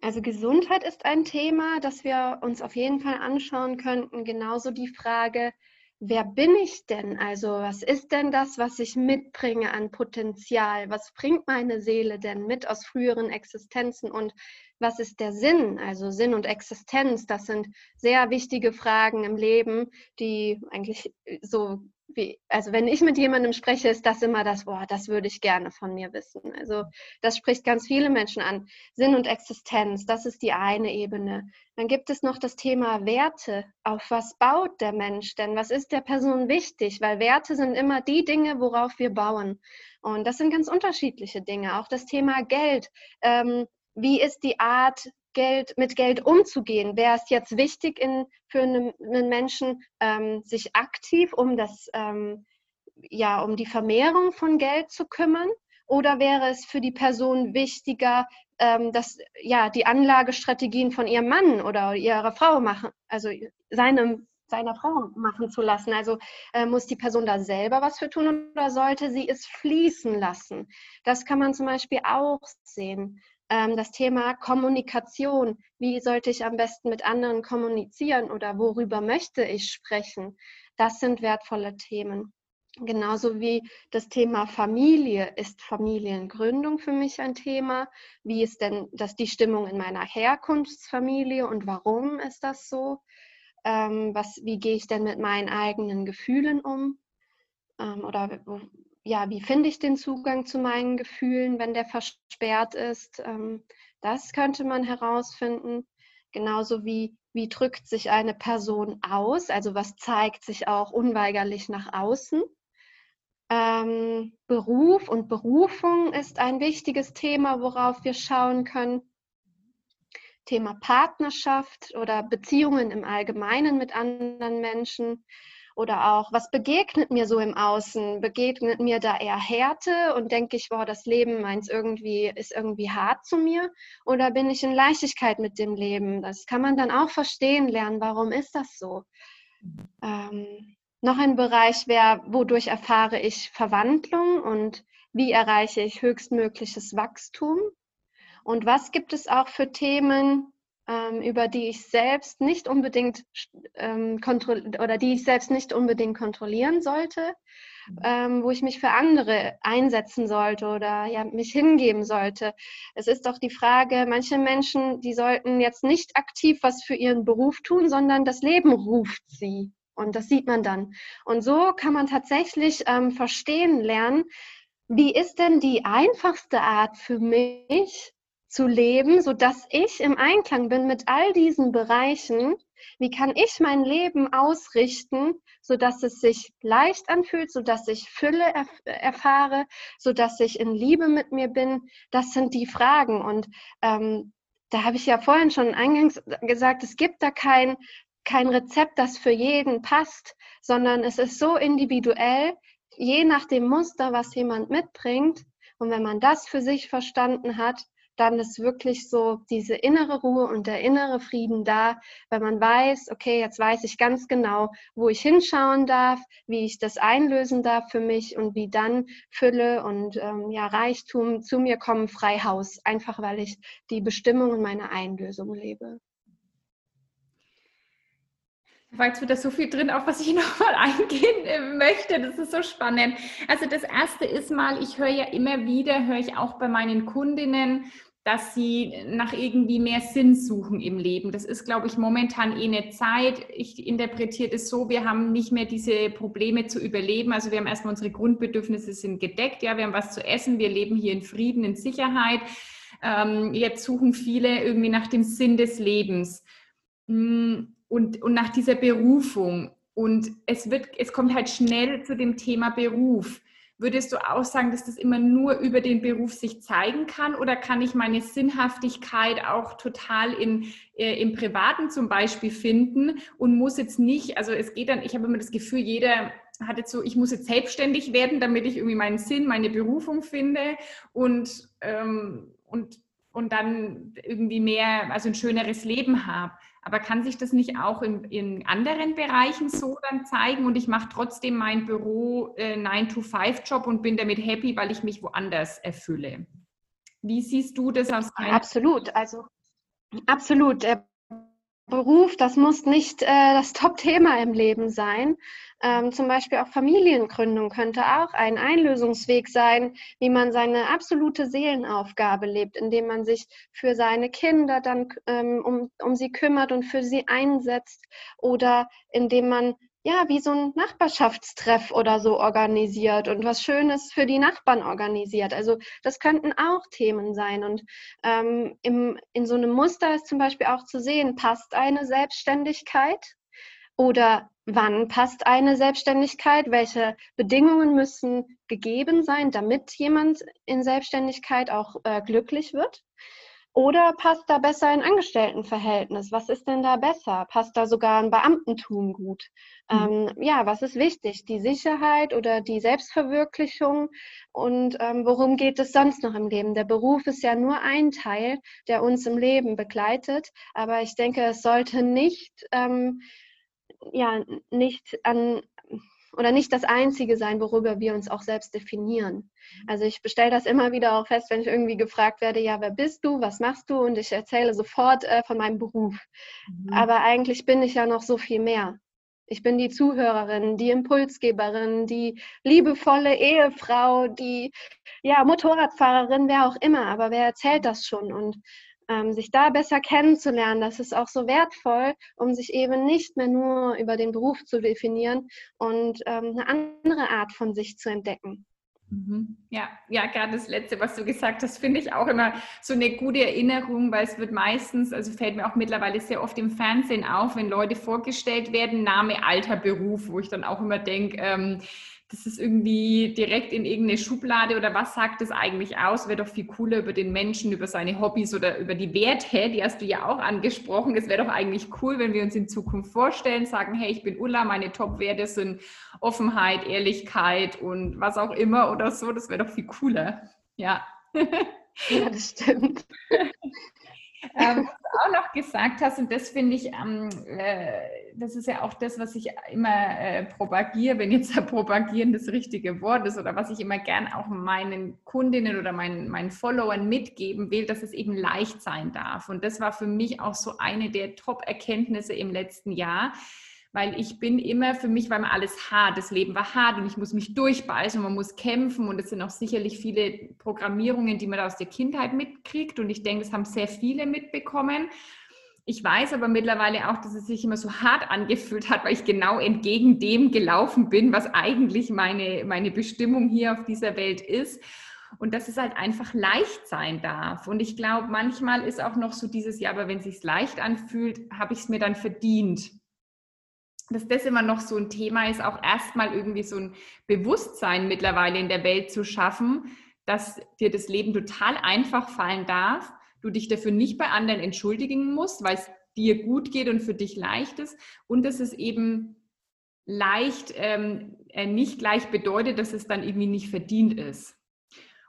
also Gesundheit ist ein Thema, das wir uns auf jeden Fall anschauen könnten. Genauso die Frage, wer bin ich denn? Also was ist denn das, was ich mitbringe an Potenzial? Was bringt meine Seele denn mit aus früheren Existenzen? Und was ist der Sinn? Also Sinn und Existenz, das sind sehr wichtige Fragen im Leben, die eigentlich so wie, also wenn ich mit jemandem spreche, ist das immer das Wort, das würde ich gerne von mir wissen. Also das spricht ganz viele Menschen an. Sinn und Existenz, das ist die eine Ebene. Dann gibt es noch das Thema Werte. Auf was baut der Mensch denn? Was ist der Person wichtig? Weil Werte sind immer die Dinge, worauf wir bauen. Und das sind ganz unterschiedliche Dinge. Auch das Thema Geld. Ähm, wie ist die Art Geld, mit Geld umzugehen. Wäre es jetzt wichtig in, für einen, einen Menschen, ähm, sich aktiv um das, ähm, ja, um die Vermehrung von Geld zu kümmern? Oder wäre es für die Person wichtiger, ähm, dass ja die Anlagestrategien von ihrem Mann oder ihrer Frau machen, also seinem seiner Frau machen zu lassen. Also äh, muss die Person da selber was für tun oder sollte sie es fließen lassen? Das kann man zum Beispiel auch sehen das Thema Kommunikation. Wie sollte ich am besten mit anderen kommunizieren oder worüber möchte ich sprechen? Das sind wertvolle Themen. Genauso wie das Thema Familie ist Familiengründung für mich ein Thema. Wie ist denn das die Stimmung in meiner Herkunftsfamilie und warum ist das so? Ähm, was, wie gehe ich denn mit meinen eigenen Gefühlen um? Ähm, oder ja, wie finde ich den Zugang zu meinen Gefühlen, wenn der versperrt ist? Ähm, das könnte man herausfinden. Genauso wie, wie drückt sich eine Person aus, also was zeigt sich auch unweigerlich nach außen. Ähm, Beruf und Berufung ist ein wichtiges Thema, worauf wir schauen können. Thema Partnerschaft oder Beziehungen im Allgemeinen mit anderen Menschen. Oder auch, was begegnet mir so im Außen? Begegnet mir da eher Härte und denke ich, boah, das Leben meins irgendwie ist irgendwie hart zu mir? Oder bin ich in Leichtigkeit mit dem Leben? Das kann man dann auch verstehen lernen. Warum ist das so? Ähm, noch ein Bereich wäre, wodurch erfahre ich Verwandlung und wie erreiche ich höchstmögliches Wachstum? Und was gibt es auch für Themen, über die ich selbst nicht unbedingt ähm, oder die ich selbst nicht unbedingt kontrollieren sollte, mhm. ähm, wo ich mich für andere einsetzen sollte oder ja, mich hingeben sollte. Es ist doch die Frage, manche Menschen, die sollten jetzt nicht aktiv was für ihren Beruf tun, sondern das Leben ruft sie. Und das sieht man dann. Und so kann man tatsächlich ähm, verstehen lernen, wie ist denn die einfachste Art für mich, zu leben, sodass ich im Einklang bin mit all diesen Bereichen Wie kann ich mein Leben ausrichten, sodass es sich leicht anfühlt, sodass ich Fülle erf erfahre, sodass ich in Liebe mit mir bin? Das sind die Fragen. Und ähm, da habe ich ja vorhin schon eingangs gesagt, es gibt da kein, kein Rezept, das für jeden passt, sondern es ist so individuell, je nach dem Muster, was jemand mitbringt. Und wenn man das für sich verstanden hat, dann ist wirklich so diese innere Ruhe und der innere Frieden da, weil man weiß, okay, jetzt weiß ich ganz genau, wo ich hinschauen darf, wie ich das einlösen darf für mich und wie dann Fülle und ähm, ja, Reichtum zu mir kommen, frei Haus, einfach weil ich die Bestimmung und meine Einlösung lebe war jetzt wieder so viel drin, auf was ich nochmal eingehen äh, möchte. Das ist so spannend. Also das Erste ist mal, ich höre ja immer wieder, höre ich auch bei meinen Kundinnen, dass sie nach irgendwie mehr Sinn suchen im Leben. Das ist, glaube ich, momentan eh eine Zeit. Ich interpretiere das so, wir haben nicht mehr diese Probleme zu überleben. Also wir haben erstmal unsere Grundbedürfnisse sind gedeckt. Ja, wir haben was zu essen. Wir leben hier in Frieden, in Sicherheit. Ähm, jetzt suchen viele irgendwie nach dem Sinn des Lebens. Hm und, und nach dieser Berufung. Und es, wird, es kommt halt schnell zu dem Thema Beruf. Würdest du auch sagen, dass das immer nur über den Beruf sich zeigen kann oder kann ich meine Sinnhaftigkeit auch total in, äh, im Privaten zum Beispiel finden und muss jetzt nicht, also es geht dann, ich habe immer das Gefühl, jeder hat jetzt so, ich muss jetzt selbstständig werden, damit ich irgendwie meinen Sinn, meine Berufung finde und, ähm, und, und dann irgendwie mehr, also ein schöneres Leben habe. Aber kann sich das nicht auch in, in anderen Bereichen so dann zeigen und ich mache trotzdem mein Büro äh, 9-to-5-Job und bin damit happy, weil ich mich woanders erfülle? Wie siehst du das aus deiner Absolut, also absolut. Der Beruf, das muss nicht äh, das Top-Thema im Leben sein. Ähm, zum Beispiel auch Familiengründung könnte auch ein Einlösungsweg sein, wie man seine absolute Seelenaufgabe lebt, indem man sich für seine Kinder dann ähm, um, um sie kümmert und für sie einsetzt oder indem man ja, wie so ein Nachbarschaftstreff oder so organisiert und was Schönes für die Nachbarn organisiert. Also das könnten auch Themen sein. Und ähm, im, in so einem Muster ist zum Beispiel auch zu sehen, passt eine Selbstständigkeit oder wann passt eine Selbstständigkeit? Welche Bedingungen müssen gegeben sein, damit jemand in Selbstständigkeit auch äh, glücklich wird? Oder passt da besser ein Angestelltenverhältnis? Was ist denn da besser? Passt da sogar ein Beamtentum gut? Mhm. Ähm, ja, was ist wichtig? Die Sicherheit oder die Selbstverwirklichung? Und ähm, worum geht es sonst noch im Leben? Der Beruf ist ja nur ein Teil, der uns im Leben begleitet. Aber ich denke, es sollte nicht, ähm, ja, nicht an oder nicht das Einzige sein, worüber wir uns auch selbst definieren. Mhm. Also ich bestelle das immer wieder auch fest, wenn ich irgendwie gefragt werde, ja, wer bist du, was machst du? Und ich erzähle sofort äh, von meinem Beruf. Mhm. Aber eigentlich bin ich ja noch so viel mehr. Ich bin die Zuhörerin, die Impulsgeberin, die liebevolle Ehefrau, die ja, Motorradfahrerin, wer auch immer. Aber wer erzählt das schon? Und sich da besser kennenzulernen. Das ist auch so wertvoll, um sich eben nicht mehr nur über den Beruf zu definieren und ähm, eine andere Art von sich zu entdecken. Mhm. Ja, ja, gerade das Letzte, was du gesagt hast, finde ich auch immer so eine gute Erinnerung, weil es wird meistens, also fällt mir auch mittlerweile sehr oft im Fernsehen auf, wenn Leute vorgestellt werden, Name, Alter, Beruf, wo ich dann auch immer denke, ähm, das ist irgendwie direkt in irgendeine Schublade oder was sagt das eigentlich aus? Wäre doch viel cooler über den Menschen, über seine Hobbys oder über die Werte, die hast du ja auch angesprochen. Es wäre doch eigentlich cool, wenn wir uns in Zukunft vorstellen, sagen, hey, ich bin Ulla, meine Top-Werte sind Offenheit, Ehrlichkeit und was auch immer oder so. Das wäre doch viel cooler. Ja. Ja, das stimmt. ähm, was du auch noch gesagt hast, und das finde ich, ähm, äh, das ist ja auch das, was ich immer äh, propagiere, wenn jetzt propagieren das richtige Wort ist oder was ich immer gern auch meinen Kundinnen oder meinen, meinen Followern mitgeben will, dass es eben leicht sein darf. Und das war für mich auch so eine der Top-Erkenntnisse im letzten Jahr weil ich bin immer, für mich war immer alles hart, das Leben war hart und ich muss mich durchbeißen und man muss kämpfen und es sind auch sicherlich viele Programmierungen, die man aus der Kindheit mitkriegt und ich denke, das haben sehr viele mitbekommen. Ich weiß aber mittlerweile auch, dass es sich immer so hart angefühlt hat, weil ich genau entgegen dem gelaufen bin, was eigentlich meine, meine Bestimmung hier auf dieser Welt ist. und dass es halt einfach leicht sein darf. Und ich glaube, manchmal ist auch noch so dieses, ja, aber wenn es sich leicht anfühlt, habe ich es mir dann verdient. Dass das immer noch so ein Thema ist, auch erstmal irgendwie so ein Bewusstsein mittlerweile in der Welt zu schaffen, dass dir das Leben total einfach fallen darf, du dich dafür nicht bei anderen entschuldigen musst, weil es dir gut geht und für dich leicht ist und dass es eben leicht ähm, äh, nicht gleich bedeutet, dass es dann irgendwie nicht verdient ist.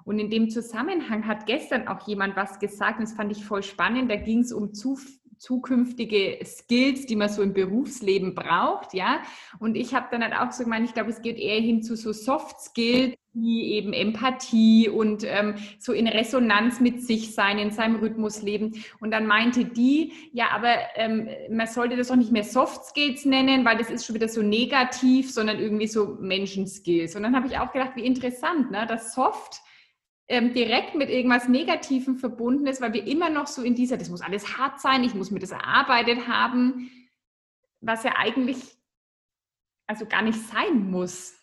Und in dem Zusammenhang hat gestern auch jemand was gesagt, und das fand ich voll spannend. Da ging es um zu, zukünftige Skills, die man so im Berufsleben braucht, ja. Und ich habe dann halt auch so gemeint, ich glaube, es geht eher hin zu so Soft Skills, wie eben Empathie und ähm, so in Resonanz mit sich sein, in seinem Rhythmus leben. Und dann meinte die, ja, aber ähm, man sollte das auch nicht mehr Soft Skills nennen, weil das ist schon wieder so negativ, sondern irgendwie so Menschenskills. Und dann habe ich auch gedacht, wie interessant, ne, dass Soft ähm, direkt mit irgendwas Negativem verbunden ist, weil wir immer noch so in dieser, das muss alles hart sein, ich muss mir das erarbeitet haben, was ja eigentlich also gar nicht sein muss.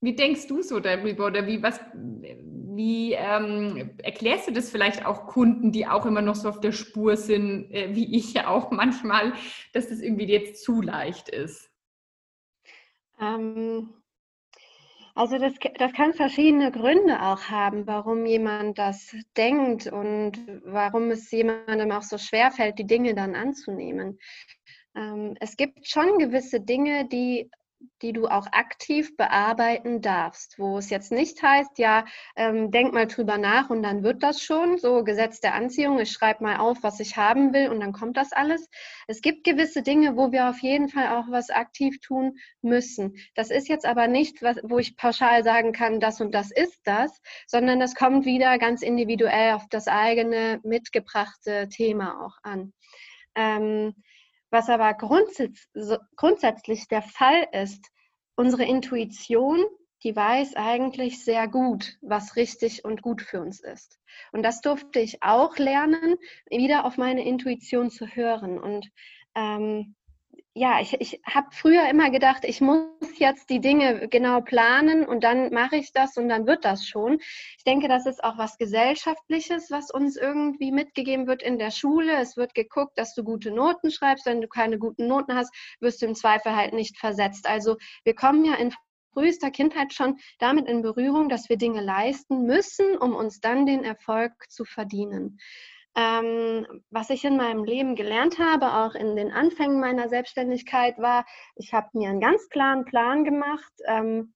Wie denkst du so darüber oder wie, was, wie ähm, erklärst du das vielleicht auch Kunden, die auch immer noch so auf der Spur sind, äh, wie ich ja auch manchmal, dass das irgendwie jetzt zu leicht ist? Ähm, also das, das kann verschiedene Gründe auch haben, warum jemand das denkt und warum es jemandem auch so schwer fällt, die Dinge dann anzunehmen. Ähm, es gibt schon gewisse Dinge, die die du auch aktiv bearbeiten darfst, wo es jetzt nicht heißt, ja, ähm, denk mal drüber nach und dann wird das schon, so Gesetz der Anziehung, ich schreibe mal auf, was ich haben will und dann kommt das alles. Es gibt gewisse Dinge, wo wir auf jeden Fall auch was aktiv tun müssen. Das ist jetzt aber nicht, was, wo ich pauschal sagen kann, das und das ist das, sondern das kommt wieder ganz individuell auf das eigene mitgebrachte Thema auch an. Ähm, was aber grundsätz grundsätzlich der Fall ist, unsere Intuition, die weiß eigentlich sehr gut, was richtig und gut für uns ist. Und das durfte ich auch lernen, wieder auf meine Intuition zu hören. Und ähm, ja, ich, ich habe früher immer gedacht, ich muss jetzt die Dinge genau planen und dann mache ich das und dann wird das schon. Ich denke, das ist auch was Gesellschaftliches, was uns irgendwie mitgegeben wird in der Schule. Es wird geguckt, dass du gute Noten schreibst. Wenn du keine guten Noten hast, wirst du im Zweifel halt nicht versetzt. Also wir kommen ja in frühester Kindheit schon damit in Berührung, dass wir Dinge leisten müssen, um uns dann den Erfolg zu verdienen. Ähm, was ich in meinem Leben gelernt habe, auch in den Anfängen meiner Selbstständigkeit, war, ich habe mir einen ganz klaren Plan gemacht, ähm,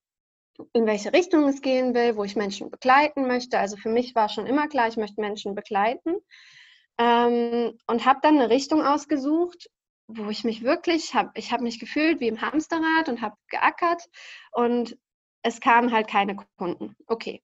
in welche Richtung es gehen will, wo ich Menschen begleiten möchte. Also für mich war schon immer klar, ich möchte Menschen begleiten. Ähm, und habe dann eine Richtung ausgesucht, wo ich mich wirklich, hab, ich habe mich gefühlt wie im Hamsterrad und habe geackert und es kamen halt keine Kunden. Okay,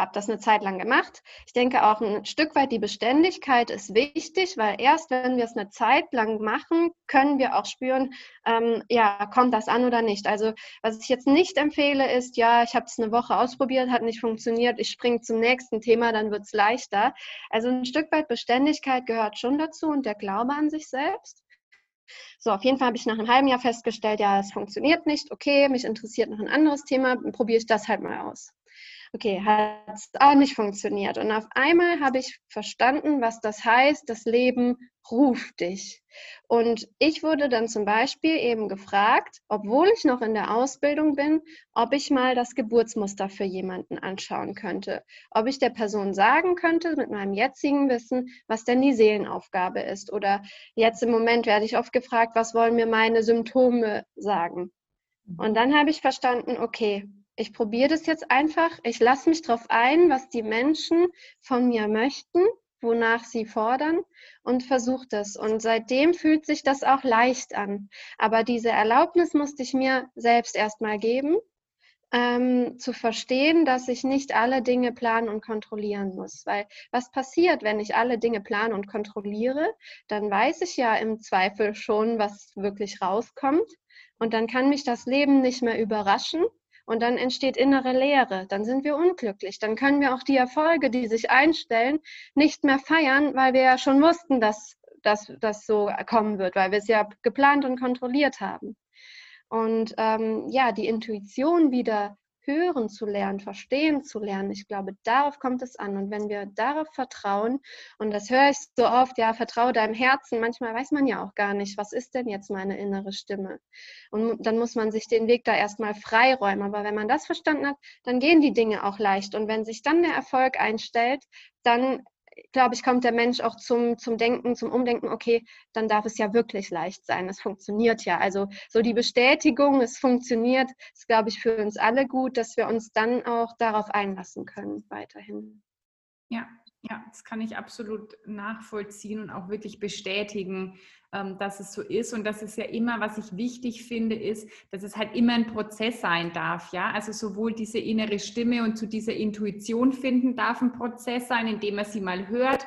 habe das eine Zeit lang gemacht. Ich denke auch ein Stück weit die Beständigkeit ist wichtig, weil erst wenn wir es eine Zeit lang machen, können wir auch spüren, ähm, ja, kommt das an oder nicht. Also was ich jetzt nicht empfehle, ist, ja, ich habe es eine Woche ausprobiert, hat nicht funktioniert, ich springe zum nächsten Thema, dann wird es leichter. Also ein Stück weit Beständigkeit gehört schon dazu und der Glaube an sich selbst. So, auf jeden Fall habe ich nach einem halben Jahr festgestellt, ja, es funktioniert nicht. Okay, mich interessiert noch ein anderes Thema, probiere ich das halt mal aus okay, hat es auch nicht funktioniert. Und auf einmal habe ich verstanden, was das heißt, das Leben ruft dich. Und ich wurde dann zum Beispiel eben gefragt, obwohl ich noch in der Ausbildung bin, ob ich mal das Geburtsmuster für jemanden anschauen könnte. Ob ich der Person sagen könnte, mit meinem jetzigen Wissen, was denn die Seelenaufgabe ist. Oder jetzt im Moment werde ich oft gefragt, was wollen mir meine Symptome sagen. Und dann habe ich verstanden, okay, ich probiere das jetzt einfach. Ich lasse mich darauf ein, was die Menschen von mir möchten, wonach sie fordern und versuche das. Und seitdem fühlt sich das auch leicht an. Aber diese Erlaubnis musste ich mir selbst erstmal geben, ähm, zu verstehen, dass ich nicht alle Dinge planen und kontrollieren muss. Weil was passiert, wenn ich alle Dinge plane und kontrolliere, dann weiß ich ja im Zweifel schon, was wirklich rauskommt. Und dann kann mich das Leben nicht mehr überraschen, und dann entsteht innere Leere, dann sind wir unglücklich, dann können wir auch die Erfolge, die sich einstellen, nicht mehr feiern, weil wir ja schon wussten, dass das so kommen wird, weil wir es ja geplant und kontrolliert haben. Und ähm, ja, die Intuition wieder hören zu lernen, verstehen zu lernen. Ich glaube, darauf kommt es an. Und wenn wir darauf vertrauen, und das höre ich so oft, ja, vertraue deinem Herzen, manchmal weiß man ja auch gar nicht, was ist denn jetzt meine innere Stimme. Und dann muss man sich den Weg da erstmal freiräumen. Aber wenn man das verstanden hat, dann gehen die Dinge auch leicht. Und wenn sich dann der Erfolg einstellt, dann glaube ich, kommt der Mensch auch zum, zum Denken, zum Umdenken, okay, dann darf es ja wirklich leicht sein. Es funktioniert ja. Also so die Bestätigung, es funktioniert, ist, glaube ich, für uns alle gut, dass wir uns dann auch darauf einlassen können, weiterhin. Ja, ja, das kann ich absolut nachvollziehen und auch wirklich bestätigen, ähm, dass es so ist. Und das ist ja immer, was ich wichtig finde, ist, dass es halt immer ein Prozess sein darf. Ja, also sowohl diese innere Stimme und zu dieser Intuition finden darf ein Prozess sein, indem man sie mal hört,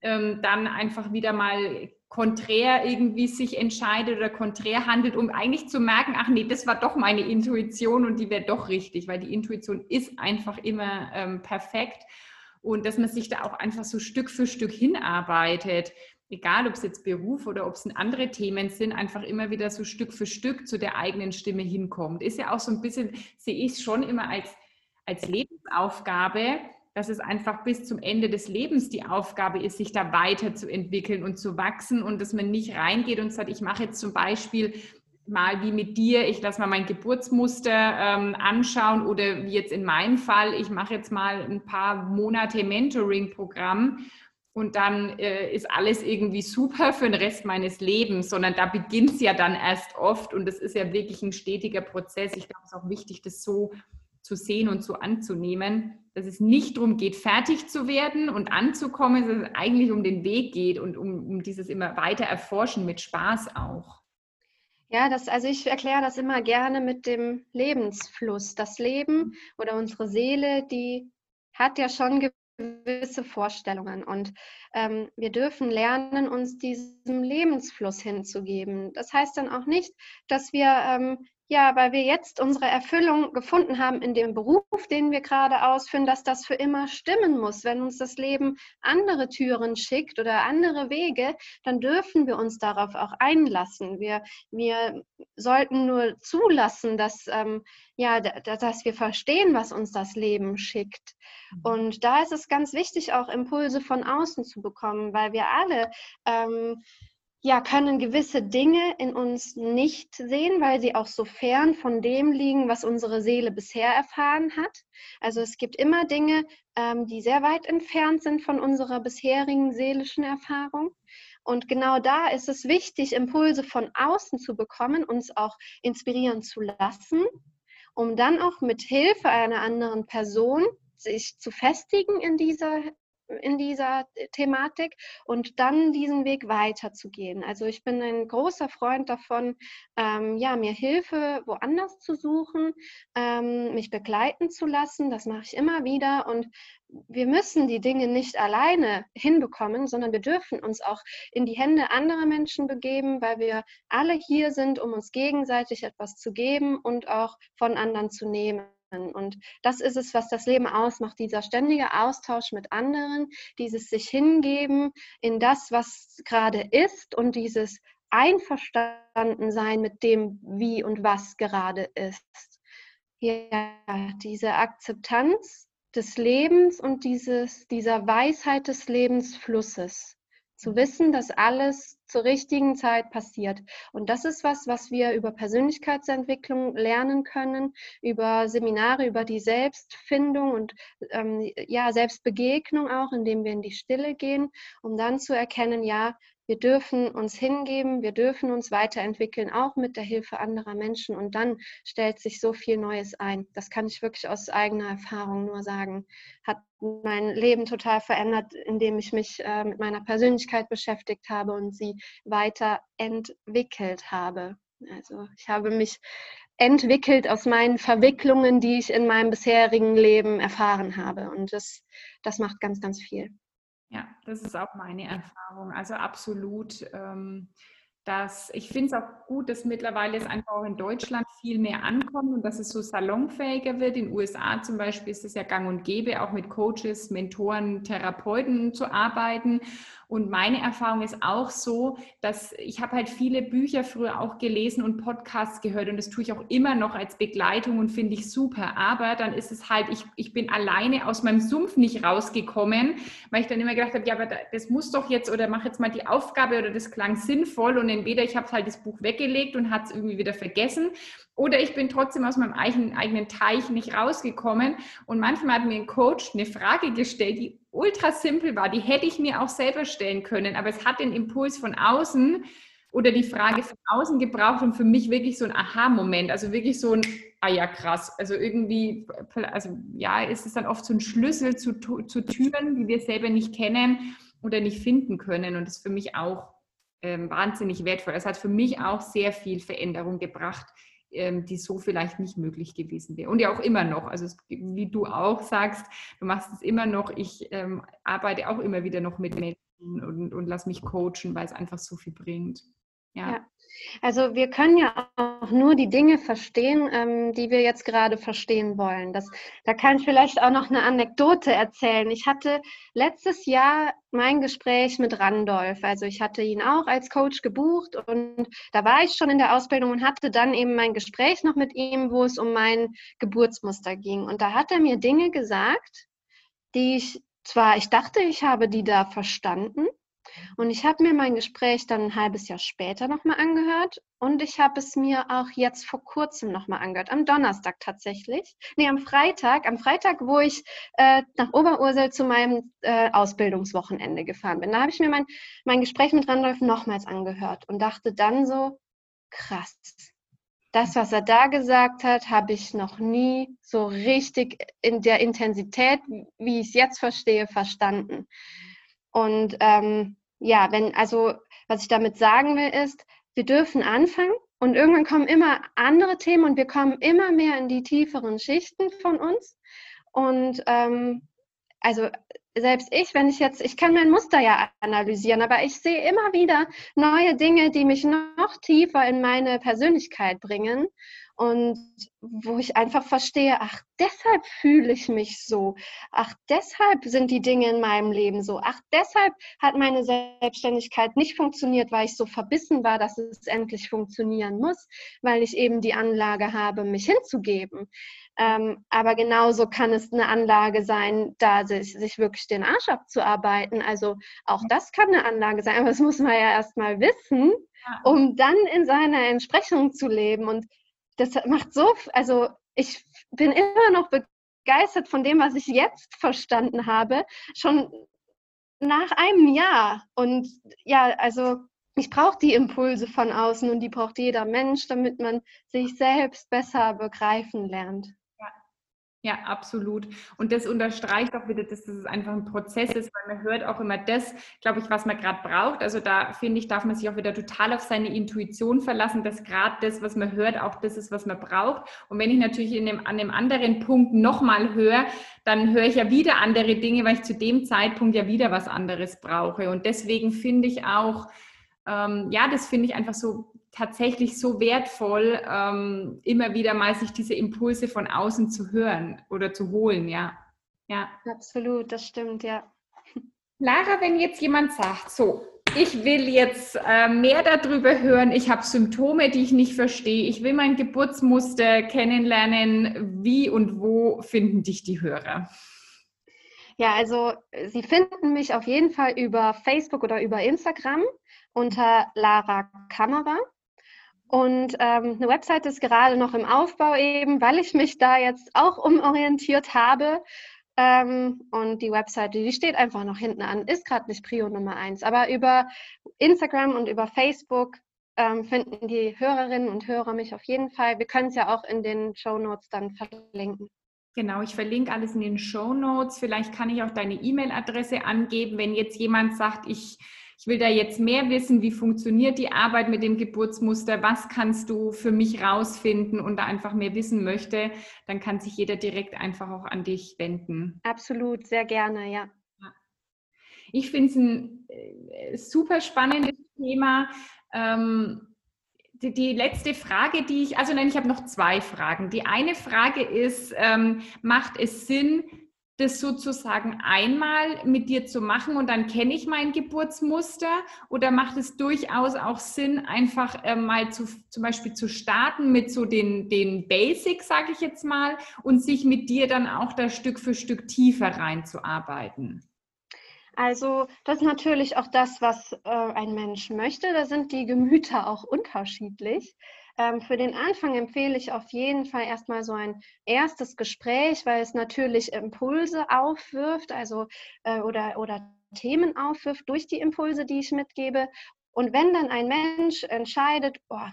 ähm, dann einfach wieder mal konträr irgendwie sich entscheidet oder konträr handelt, um eigentlich zu merken, ach nee, das war doch meine Intuition und die wäre doch richtig, weil die Intuition ist einfach immer ähm, perfekt und dass man sich da auch einfach so Stück für Stück hinarbeitet, egal ob es jetzt Beruf oder ob es andere Themen sind, einfach immer wieder so Stück für Stück zu der eigenen Stimme hinkommt. Ist ja auch so ein bisschen, sehe ich es schon immer als, als Lebensaufgabe, dass es einfach bis zum Ende des Lebens die Aufgabe ist, sich da weiterzuentwickeln und zu wachsen und dass man nicht reingeht und sagt, ich mache jetzt zum Beispiel mal wie mit dir, ich lasse mal mein Geburtsmuster ähm, anschauen oder wie jetzt in meinem Fall, ich mache jetzt mal ein paar Monate Mentoring-Programm und dann äh, ist alles irgendwie super für den Rest meines Lebens, sondern da beginnt es ja dann erst oft und das ist ja wirklich ein stetiger Prozess. Ich glaube, es ist auch wichtig, das so zu sehen und so anzunehmen, dass es nicht darum geht, fertig zu werden und anzukommen, sondern es eigentlich um den Weg geht und um, um dieses immer weiter erforschen mit Spaß auch. Ja, das, also ich erkläre das immer gerne mit dem Lebensfluss. Das Leben oder unsere Seele, die hat ja schon gewisse Vorstellungen und ähm, wir dürfen lernen, uns diesem Lebensfluss hinzugeben. Das heißt dann auch nicht, dass wir ähm, ja, weil wir jetzt unsere Erfüllung gefunden haben in dem Beruf, den wir gerade ausführen, dass das für immer stimmen muss. Wenn uns das Leben andere Türen schickt oder andere Wege, dann dürfen wir uns darauf auch einlassen. Wir, wir sollten nur zulassen, dass, ähm, ja, dass wir verstehen, was uns das Leben schickt. Mhm. Und da ist es ganz wichtig, auch Impulse von außen zu bekommen, weil wir alle ähm, ja, können gewisse Dinge in uns nicht sehen, weil sie auch so fern von dem liegen, was unsere Seele bisher erfahren hat. Also es gibt immer Dinge, ähm, die sehr weit entfernt sind von unserer bisherigen seelischen Erfahrung. Und genau da ist es wichtig, Impulse von außen zu bekommen, uns auch inspirieren zu lassen, um dann auch mit Hilfe einer anderen Person sich zu festigen in dieser in dieser Thematik und dann diesen Weg weiterzugehen. Also ich bin ein großer Freund davon, ähm, ja, mir Hilfe woanders zu suchen, ähm, mich begleiten zu lassen. Das mache ich immer wieder und wir müssen die Dinge nicht alleine hinbekommen, sondern wir dürfen uns auch in die Hände anderer Menschen begeben, weil wir alle hier sind, um uns gegenseitig etwas zu geben und auch von anderen zu nehmen. Und das ist es, was das Leben ausmacht, dieser ständige Austausch mit anderen, dieses sich hingeben in das, was gerade ist und dieses Einverstandensein mit dem, wie und was gerade ist. Ja, diese Akzeptanz des Lebens und dieses, dieser Weisheit des Lebensflusses zu wissen, dass alles zur richtigen Zeit passiert. Und das ist was, was wir über Persönlichkeitsentwicklung lernen können, über Seminare, über die Selbstfindung und ähm, ja, Selbstbegegnung auch, indem wir in die Stille gehen, um dann zu erkennen, ja, wir dürfen uns hingeben, wir dürfen uns weiterentwickeln, auch mit der Hilfe anderer Menschen. Und dann stellt sich so viel Neues ein. Das kann ich wirklich aus eigener Erfahrung nur sagen. Hat mein Leben total verändert, indem ich mich äh, mit meiner Persönlichkeit beschäftigt habe und sie weiterentwickelt habe. Also ich habe mich entwickelt aus meinen Verwicklungen, die ich in meinem bisherigen Leben erfahren habe. Und das, das macht ganz, ganz viel. Ja, das ist auch meine Erfahrung. Also absolut. Ähm, dass ich finde es auch gut, dass mittlerweile es einfach auch in Deutschland viel mehr ankommt und dass es so salonfähiger wird. In den USA zum Beispiel ist es ja gang und gäbe, auch mit Coaches, Mentoren, Therapeuten zu arbeiten. Und meine Erfahrung ist auch so, dass ich habe halt viele Bücher früher auch gelesen und Podcasts gehört und das tue ich auch immer noch als Begleitung und finde ich super. Aber dann ist es halt, ich, ich bin alleine aus meinem Sumpf nicht rausgekommen, weil ich dann immer gedacht habe, ja, aber das muss doch jetzt oder mach jetzt mal die Aufgabe oder das klang sinnvoll und entweder ich habe halt das Buch weggelegt und hat es irgendwie wieder vergessen oder ich bin trotzdem aus meinem eigenen, eigenen Teich nicht rausgekommen. Und manchmal hat mir ein Coach eine Frage gestellt, die ultra simpel war. Die hätte ich mir auch selber stellen können, aber es hat den Impuls von außen oder die Frage von außen gebraucht und für mich wirklich so ein Aha-Moment. Also wirklich so ein, ah ja, krass. Also irgendwie, also ja, ist es dann oft so ein Schlüssel zu, zu Türen, die wir selber nicht kennen oder nicht finden können. Und das ist für mich auch ähm, wahnsinnig wertvoll. Es hat für mich auch sehr viel Veränderung gebracht ähm, die so vielleicht nicht möglich gewesen wäre. Und ja auch immer noch. Also es, wie du auch sagst, du machst es immer noch. Ich ähm, arbeite auch immer wieder noch mit Menschen und, und lass mich coachen, weil es einfach so viel bringt. Ja. ja. Also wir können ja auch nur die Dinge verstehen, ähm, die wir jetzt gerade verstehen wollen. Das, da kann ich vielleicht auch noch eine Anekdote erzählen. Ich hatte letztes Jahr mein Gespräch mit Randolph. Also ich hatte ihn auch als Coach gebucht und da war ich schon in der Ausbildung und hatte dann eben mein Gespräch noch mit ihm, wo es um mein Geburtsmuster ging. Und da hat er mir Dinge gesagt, die ich zwar, ich dachte, ich habe die da verstanden, und ich habe mir mein Gespräch dann ein halbes Jahr später nochmal angehört und ich habe es mir auch jetzt vor kurzem nochmal angehört, am Donnerstag tatsächlich. Nee, am Freitag, am Freitag, wo ich äh, nach Oberursel zu meinem äh, Ausbildungswochenende gefahren bin. Da habe ich mir mein, mein Gespräch mit Randolph nochmals angehört und dachte dann so, krass. Das, was er da gesagt hat, habe ich noch nie so richtig in der Intensität, wie ich es jetzt verstehe, verstanden. Und ähm, ja, wenn, also was ich damit sagen will, ist, wir dürfen anfangen und irgendwann kommen immer andere Themen und wir kommen immer mehr in die tieferen Schichten von uns. Und ähm, also selbst ich, wenn ich jetzt, ich kann mein Muster ja analysieren, aber ich sehe immer wieder neue Dinge, die mich noch tiefer in meine Persönlichkeit bringen und wo ich einfach verstehe, ach, deshalb fühle ich mich so, ach, deshalb sind die Dinge in meinem Leben so, ach, deshalb hat meine Selbstständigkeit nicht funktioniert, weil ich so verbissen war, dass es endlich funktionieren muss, weil ich eben die Anlage habe, mich hinzugeben. Ähm, aber genauso kann es eine Anlage sein, da sich, sich wirklich den Arsch abzuarbeiten. Also auch das kann eine Anlage sein, aber das muss man ja erstmal wissen, um dann in seiner Entsprechung zu leben. Und das macht so, also ich bin immer noch begeistert von dem, was ich jetzt verstanden habe, schon nach einem Jahr. Und ja, also ich brauche die Impulse von außen und die braucht jeder Mensch, damit man sich selbst besser begreifen lernt. Ja, absolut. Und das unterstreicht auch wieder, dass das einfach ein Prozess ist, weil man hört auch immer das, glaube ich, was man gerade braucht. Also da finde ich, darf man sich auch wieder total auf seine Intuition verlassen, dass gerade das, was man hört, auch das ist, was man braucht. Und wenn ich natürlich in dem, an dem anderen Punkt nochmal höre, dann höre ich ja wieder andere Dinge, weil ich zu dem Zeitpunkt ja wieder was anderes brauche. Und deswegen finde ich auch, ähm, ja, das finde ich einfach so tatsächlich so wertvoll, ähm, immer wieder mal sich diese Impulse von außen zu hören oder zu holen, ja. Ja. Absolut, das stimmt, ja. Lara, wenn jetzt jemand sagt, so, ich will jetzt äh, mehr darüber hören, ich habe Symptome, die ich nicht verstehe, ich will mein Geburtsmuster kennenlernen, wie und wo finden dich die Hörer? Ja, also Sie finden mich auf jeden Fall über Facebook oder über Instagram unter Lara Kamera. Und ähm, eine Website ist gerade noch im Aufbau eben, weil ich mich da jetzt auch umorientiert habe. Ähm, und die Webseite, die steht einfach noch hinten an, ist gerade nicht Prio Nummer eins. Aber über Instagram und über Facebook ähm, finden die Hörerinnen und Hörer mich auf jeden Fall. Wir können es ja auch in den Show Notes dann verlinken. Genau, ich verlinke alles in den Show Notes. Vielleicht kann ich auch deine E-Mail-Adresse angeben, wenn jetzt jemand sagt, ich ich will da jetzt mehr wissen, wie funktioniert die Arbeit mit dem Geburtsmuster, was kannst du für mich rausfinden und da einfach mehr wissen möchte, dann kann sich jeder direkt einfach auch an dich wenden. Absolut, sehr gerne, ja. Ich finde es ein äh, super spannendes Thema. ähm, die, die, letzte Frage, die ich, also nein, ich habe noch zwei Fragen. Die eine Frage ist, ähm, macht es Sinn, das sozusagen einmal mit dir zu machen und dann kenne ich mein Geburtsmuster? Oder macht es durchaus auch Sinn, einfach äh, mal zu, zum Beispiel zu starten mit so den, den Basics, sage ich jetzt mal, und sich mit dir dann auch da Stück für Stück tiefer reinzuarbeiten? Also das ist natürlich auch das, was äh, ein Mensch möchte. Da sind die Gemüter auch unterschiedlich. Ähm, für den Anfang empfehle ich auf jeden Fall erstmal so ein erstes Gespräch, weil es natürlich Impulse aufwirft, also äh, oder, oder Themen aufwirft durch die Impulse, die ich mitgebe. Und wenn dann ein Mensch entscheidet, oh,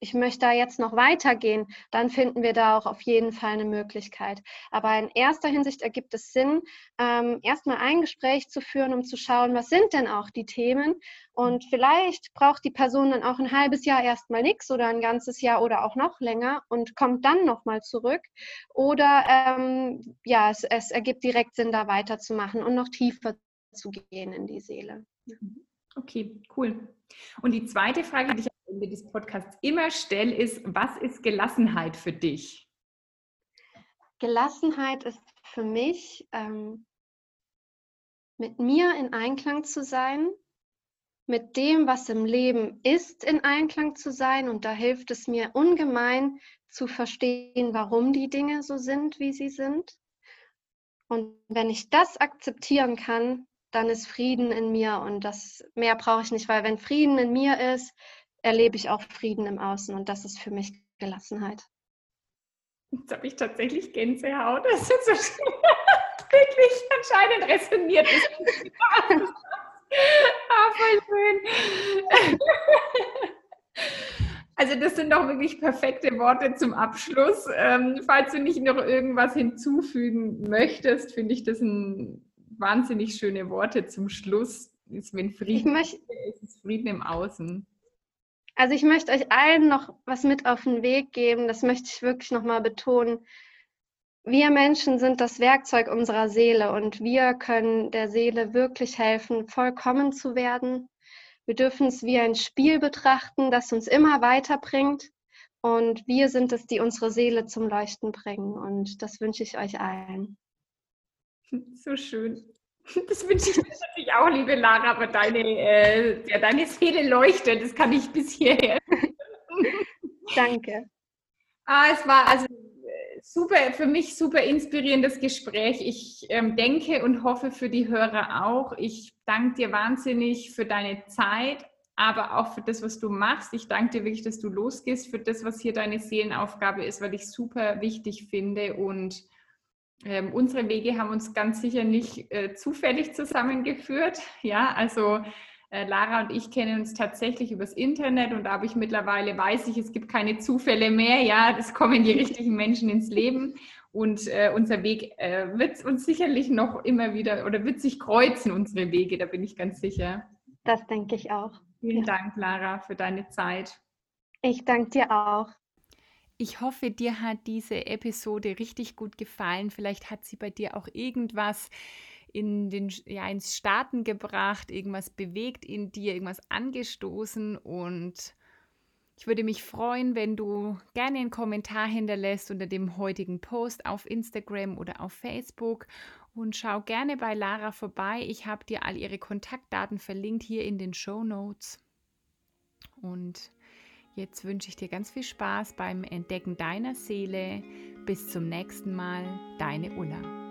ich möchte da jetzt noch weitergehen, dann finden wir da auch auf jeden Fall eine Möglichkeit. Aber in erster Hinsicht ergibt es Sinn, ähm, erstmal ein Gespräch zu führen, um zu schauen, was sind denn auch die Themen. Und vielleicht braucht die Person dann auch ein halbes Jahr erstmal nichts oder ein ganzes Jahr oder auch noch länger und kommt dann nochmal zurück. Oder ähm, ja, es, es ergibt direkt Sinn, da weiterzumachen und noch tiefer zu gehen in die Seele. Okay, cool. Und die zweite Frage, die ich Ende des Podcasts immer stelle, ist, was ist Gelassenheit für dich? Gelassenheit ist für mich, ähm, mit mir in Einklang zu sein, mit dem, was im Leben ist, in Einklang zu sein. Und da hilft es mir ungemein zu verstehen, warum die Dinge so sind, wie sie sind. Und wenn ich das akzeptieren kann, dann ist Frieden in mir und das mehr brauche ich nicht, weil wenn Frieden in mir ist, erlebe ich auch Frieden im Außen und das ist für mich Gelassenheit. Jetzt habe ich tatsächlich Gänsehaut. Das ist so schön. wirklich anscheinend resoniert. ah, voll schön. Also das sind doch wirklich perfekte Worte zum Abschluss. Ähm, falls du nicht noch irgendwas hinzufügen möchtest, finde ich das ein wahnsinnig schöne Worte zum Schluss. Ist, wenn Frieden möchte, ist, ist Frieden im Außen. Also ich möchte euch allen noch was mit auf den Weg geben. Das möchte ich wirklich nochmal betonen. Wir Menschen sind das Werkzeug unserer Seele und wir können der Seele wirklich helfen, vollkommen zu werden. Wir dürfen es wie ein Spiel betrachten, das uns immer weiterbringt. Und wir sind es, die unsere Seele zum Leuchten bringen. Und das wünsche ich euch allen. So schön. Das wünsche ich dir natürlich auch, liebe Lara, aber deine, äh, ja, deine Seele leuchtet. Das kann ich bis hierher. Danke. Ah, es war also äh, super, für mich super inspirierendes Gespräch. Ich ähm, denke und hoffe für die Hörer auch. Ich danke dir wahnsinnig für deine Zeit, aber auch für das, was du machst. Ich danke dir wirklich, dass du losgehst für das, was hier deine Seelenaufgabe ist, weil ich super wichtig finde und ähm, unsere Wege haben uns ganz sicher nicht äh, zufällig zusammengeführt. Ja, also äh, Lara und ich kennen uns tatsächlich übers Internet und da habe ich mittlerweile weiß ich, es gibt keine Zufälle mehr. Ja, es kommen die richtigen Menschen ins Leben und äh, unser Weg äh, wird uns sicherlich noch immer wieder oder wird sich kreuzen, unsere Wege, da bin ich ganz sicher. Das denke ich auch. Vielen ja. Dank, Lara, für deine Zeit. Ich danke dir auch. Ich hoffe, dir hat diese Episode richtig gut gefallen. Vielleicht hat sie bei dir auch irgendwas in den, ja, ins Starten gebracht, irgendwas bewegt in dir, irgendwas angestoßen. Und ich würde mich freuen, wenn du gerne einen Kommentar hinterlässt unter dem heutigen Post auf Instagram oder auf Facebook. Und schau gerne bei Lara vorbei. Ich habe dir all ihre Kontaktdaten verlinkt hier in den Show Notes. Und Jetzt wünsche ich dir ganz viel Spaß beim Entdecken deiner Seele. Bis zum nächsten Mal, deine Ulla.